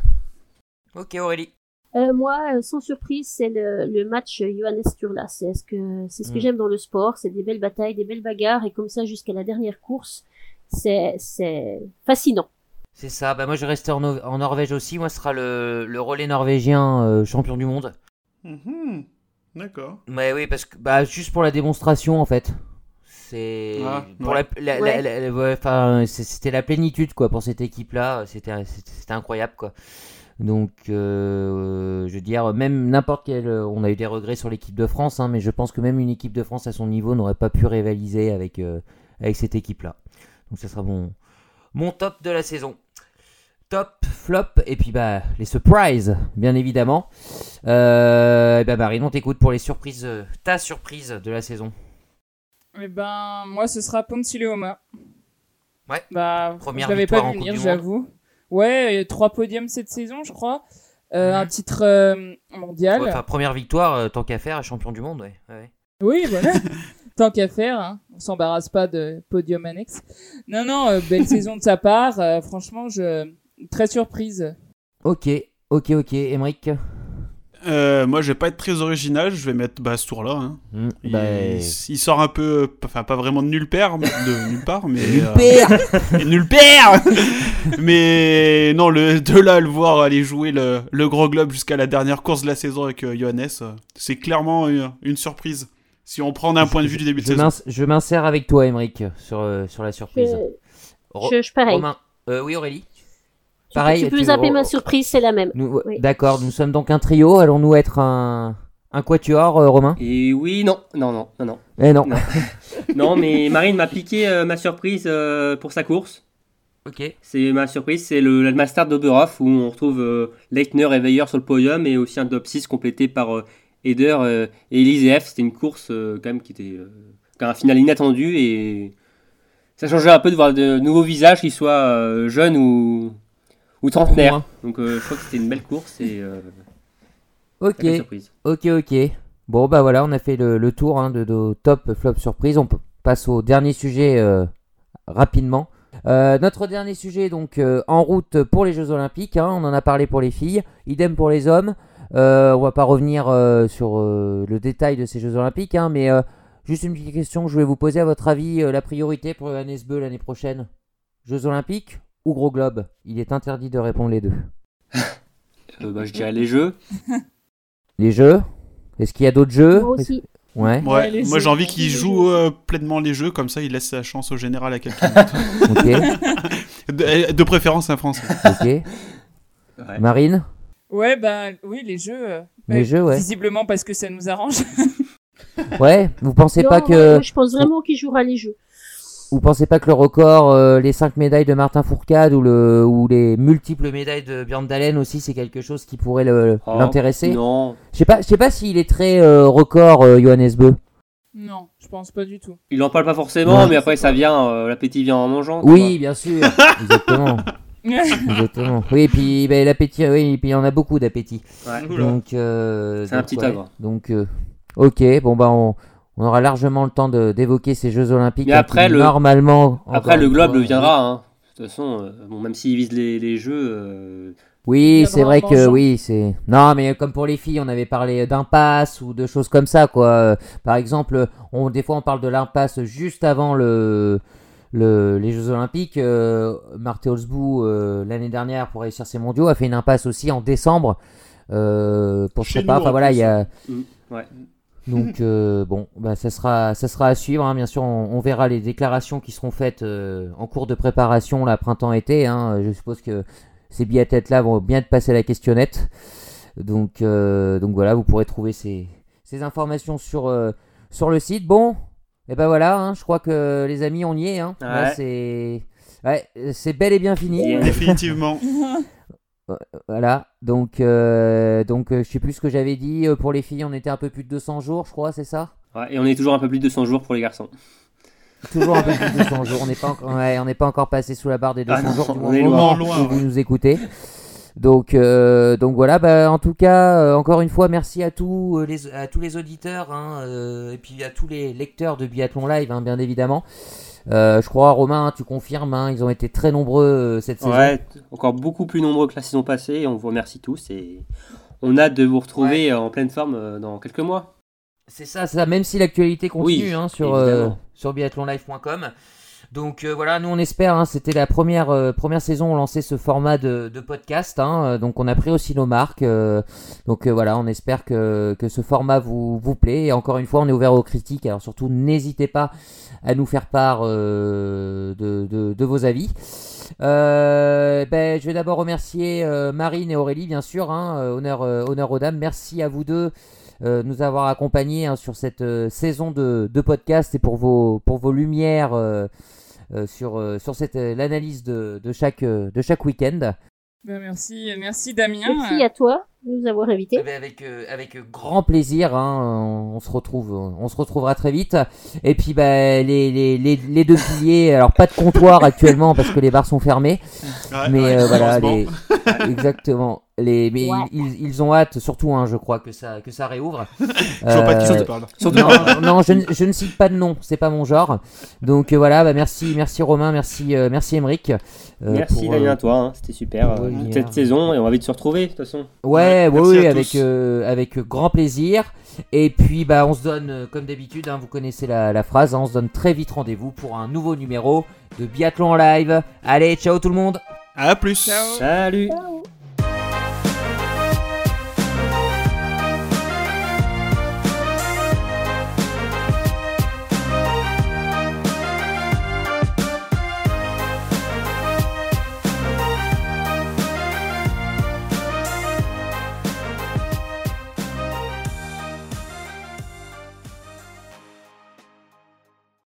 Ok, Aurélie. Euh, moi, euh, sans surprise, c'est le, le match Johannes Sturla. C'est ce que, c'est ce que Mm. j'aime dans le sport. C'est des belles batailles, des belles bagarres, et comme ça jusqu'à la dernière course. C'est, c'est fascinant. C'est ça. Bah, moi, je vais rester en, en Norvège aussi. Moi, ce sera le, le relais norvégien euh, champion du monde. Mhm. D'accord. Mais oui, parce que bah, juste pour la démonstration, en fait. C'est Ah, pour ouais. la, la- Ouais. la- la- ouais, c'était la plénitude quoi pour cette équipe-là. C'était c'était c'était incroyable quoi. Donc, euh, je veux dire, même n'importe quel, on a eu des regrets sur l'équipe de France, hein, mais je pense que même une équipe de France à son niveau n'aurait pas pu rivaliser avec euh, avec cette équipe-là. Donc, ça sera mon mon top de la saison. Top, flop, et puis bah les surprises, bien évidemment. Euh, et bah Marine, on t'écoute pour les surprises, euh, ta surprise de la saison. Eh ben, moi, ce sera Pontileoma. Ouais. Bah, Première je l'avais victoire pas en vu venir, j'avoue. Ouais, trois podiums cette saison, je crois. Euh, Mhm. Un titre euh, mondial. Ouais, Enfin, première victoire, euh, tant qu'à faire, champion du monde, ouais. ouais. Oui, voilà. tant qu'à faire, hein, on s'embarrasse pas de podium annexe. Non, non, belle saison de sa part. franchement, je très surprise. Ok, ok, ok. Emric Euh, moi, je vais pas être très original, je vais mettre bah, ce tour-là. hein. Il, bah, il sort un peu, enfin pas vraiment de nulle part, mais- de nulle part, mais euh, nulle part. mais non, le de là à le voir aller jouer le, le gros globe jusqu'à la dernière course de la saison avec euh, Johannes, euh, c'est clairement une, une surprise. Si on prend d'un point de vue du début de Je saison. Je m'insère avec toi, Emric, sur, euh, sur la Je, surprise. Ro- je, je- pareil. Romain. Euh, oui, Aurélie Pareil. tu peux zapper ma surprise, c'est la même. Nous- Oui. D'accord, nous sommes donc un trio. Allons-nous être un, un quatuor, euh, Romain? Et oui, non, non, non, non, non. Eh non. Non. Non, mais Marine m'a piqué euh, ma surprise euh, pour sa course. Ok. C'est ma surprise, c'est le Master d'Oberhof où on retrouve euh, Leitner et Weyer sur le podium et aussi un top 6 complété par euh, Eder euh, et Elise F. C'était une course euh, quand même qui était euh, un final inattendu et ça changeait un peu de voir de nouveaux visages, qu'ils soient euh, jeunes ou, ou trentenaires. Moins. Donc euh, je crois que c'était une belle course et euh, Ok. Ok, ok. Bon, bah voilà, on a fait le, le tour hein, de nos top flop surprises. On passe au dernier sujet euh, rapidement. Euh, notre dernier sujet, donc euh, en route pour les Jeux Olympiques. hein, on en a parlé pour les filles. Idem pour les hommes. Euh, on va pas revenir euh, sur euh, le détail de ces Jeux Olympiques, hein, mais euh, juste une petite question que je voulais vous poser. À votre avis, euh, la priorité pour Johannes Beu l'année prochaine? Jeux Olympiques ou Gros Globe Il est interdit de répondre les deux. Euh, bah, je dirais les jeux. Les Jeux? Est-ce qu'il y a d'autres jeux? Moi aussi. Ouais. Ouais, Ouais, les moi j'ai envie qu'il joue euh, pleinement les jeux, comme ça il laisse sa chance au général à quelqu'un. De, de préférence un français. Ok. Ouais. Marine? Ouais, bah oui, les jeux. euh, Les jeux, ouais. Visiblement parce que ça nous arrange. Ouais, vous pensez Non, pas que moi, je pense vraiment qu'il jouera les jeux. Vous pensez pas que le record euh, les 5 médailles de Martin Fourcade ou le ou les multiples médailles de Björn Dalen aussi c'est quelque chose qui pourrait Oh, l'intéresser? Non, Je sais pas je sais pas s'il est très euh, record euh, Johannes Beu. non, je pense pas du tout. il en parle pas forcément, Non. mais après ça vient, euh, l'appétit vient en mangeant. Oui, bien sûr. Exactement. Exactement. Oui, et puis ben, l'appétit oui, et puis il y en a beaucoup d'appétit. Ouais. Donc euh, C'est un petit ouais. Donc euh, OK, bon bah on on aura largement le temps d'évoquer ces Jeux Olympiques. Mais après, le- normalement. Après, le globe fois, viendra. Hein. De toute façon, euh, bon, même s'il vise les, les jeux, euh, Oui, c'est vrai que oui, c'est. Non, mais comme pour les filles, on avait parlé d'impasse ou de choses comme ça, quoi. Euh, Par exemple, on des fois on parle de l'impasse juste avant le, le les Jeux Olympiques. Euh, Marthe Holzbou euh, l'année dernière pour réussir ses mondiaux a fait une impasse aussi en décembre euh, pour Chez préparer. nous, Enfin en voilà, il y a. ouais. Donc euh, bon, bah, ça sera ça sera à suivre. hein. Bien sûr, on, on verra les déclarations qui seront faites euh, en cours de préparation, là, printemps-été. hein. Je suppose que ces biathlètes là vont bien te passer la questionnette. Donc euh, donc voilà, vous pourrez trouver ces, ces informations sur euh, sur le site. Bon, et ben voilà. hein, je crois que les amis, on y est. Hein. Ouais. c'est ouais, c'est bel et bien fini. Yeah. Définitivement. Voilà. Donc euh, donc euh, je sais plus ce que j'avais dit euh, pour les filles. On était un peu plus de 200 jours, je crois, c'est ça? Ouais, Et on est toujours un peu plus de 200 jours pour les garçons. Toujours un peu plus de 200 jours. On n'est pas, ouais, pas encore passé sous la barre des 200 Ah non, jours du on est loin. où Loin, vous nous écoutez. Donc, euh, donc voilà. Bah, en tout cas, euh, encore une fois, merci à tous euh, les, à tous les auditeurs hein, et puis à tous les lecteurs de Biathlon Live, hein, bien évidemment. Je crois, Romain, tu confirmes, hein, ils ont été très nombreux cette saison. Ouais, encore beaucoup plus nombreux que la saison passée. On vous remercie tous et on a hâte de vous retrouver en pleine forme dans quelques mois. C'est ça, ça, même si l'actualité continue Oui, hein, sur, sur biathlonlive.com. Donc euh, voilà, nous on espère, hein, c'était la première, euh, première saison, on lançait ce format de, podcast, hein, euh, donc on a pris aussi nos marques. donc voilà, on espère que, que ce format vous, vous plaît. Et encore une fois, on est ouvert aux critiques, alors surtout n'hésitez pas à nous faire part de, de, vos avis. Euh, ben, je vais d'abord remercier Marine et Aurélie, bien sûr, hein, honneur, honneur aux dames. Merci à vous deux euh, nous avoir accompagnés sur cette saison de, de podcast et pour vos, pour vos lumières sur, euh, sur cette, euh, l'analyse de, de chaque, euh, de chaque week-end. Ben, merci, merci Damien. Merci à toi de nous avoir invités. Eh ben, Avec, euh, avec grand plaisir, hein, on, on se retrouve, on se retrouvera très vite. Et puis bah, les, les, les, les deux piliers, alors pas de comptoir actuellement parce que les bars sont fermés, Ouais, mais ouais, euh, voilà, les, exactement. Les, mais Ouais. ils, ils ont hâte, surtout, hein, je crois, que ça, que ça réouvre. Je vois pas de qui Euh, tu parles. non, non, je, ne- je ne cite pas de nom, c'est pas mon genre. Donc euh, voilà, bah, merci, merci Romain, merci, euh, merci Emeric. euh, Merci pour, Damien euh, à toi, hein. c'était super euh, cette saison et on va vite se retrouver de toute façon. Ouais, Ouais, ouais, merci oui, avec, euh, avec grand plaisir. Et puis, bah, on se donne, comme d'habitude, hein, vous connaissez la, la phrase, hein, on se donne très vite rendez-vous pour un nouveau numéro de Biathlon en live. Allez, ciao tout le monde À plus. Ciao. Salut Ciao.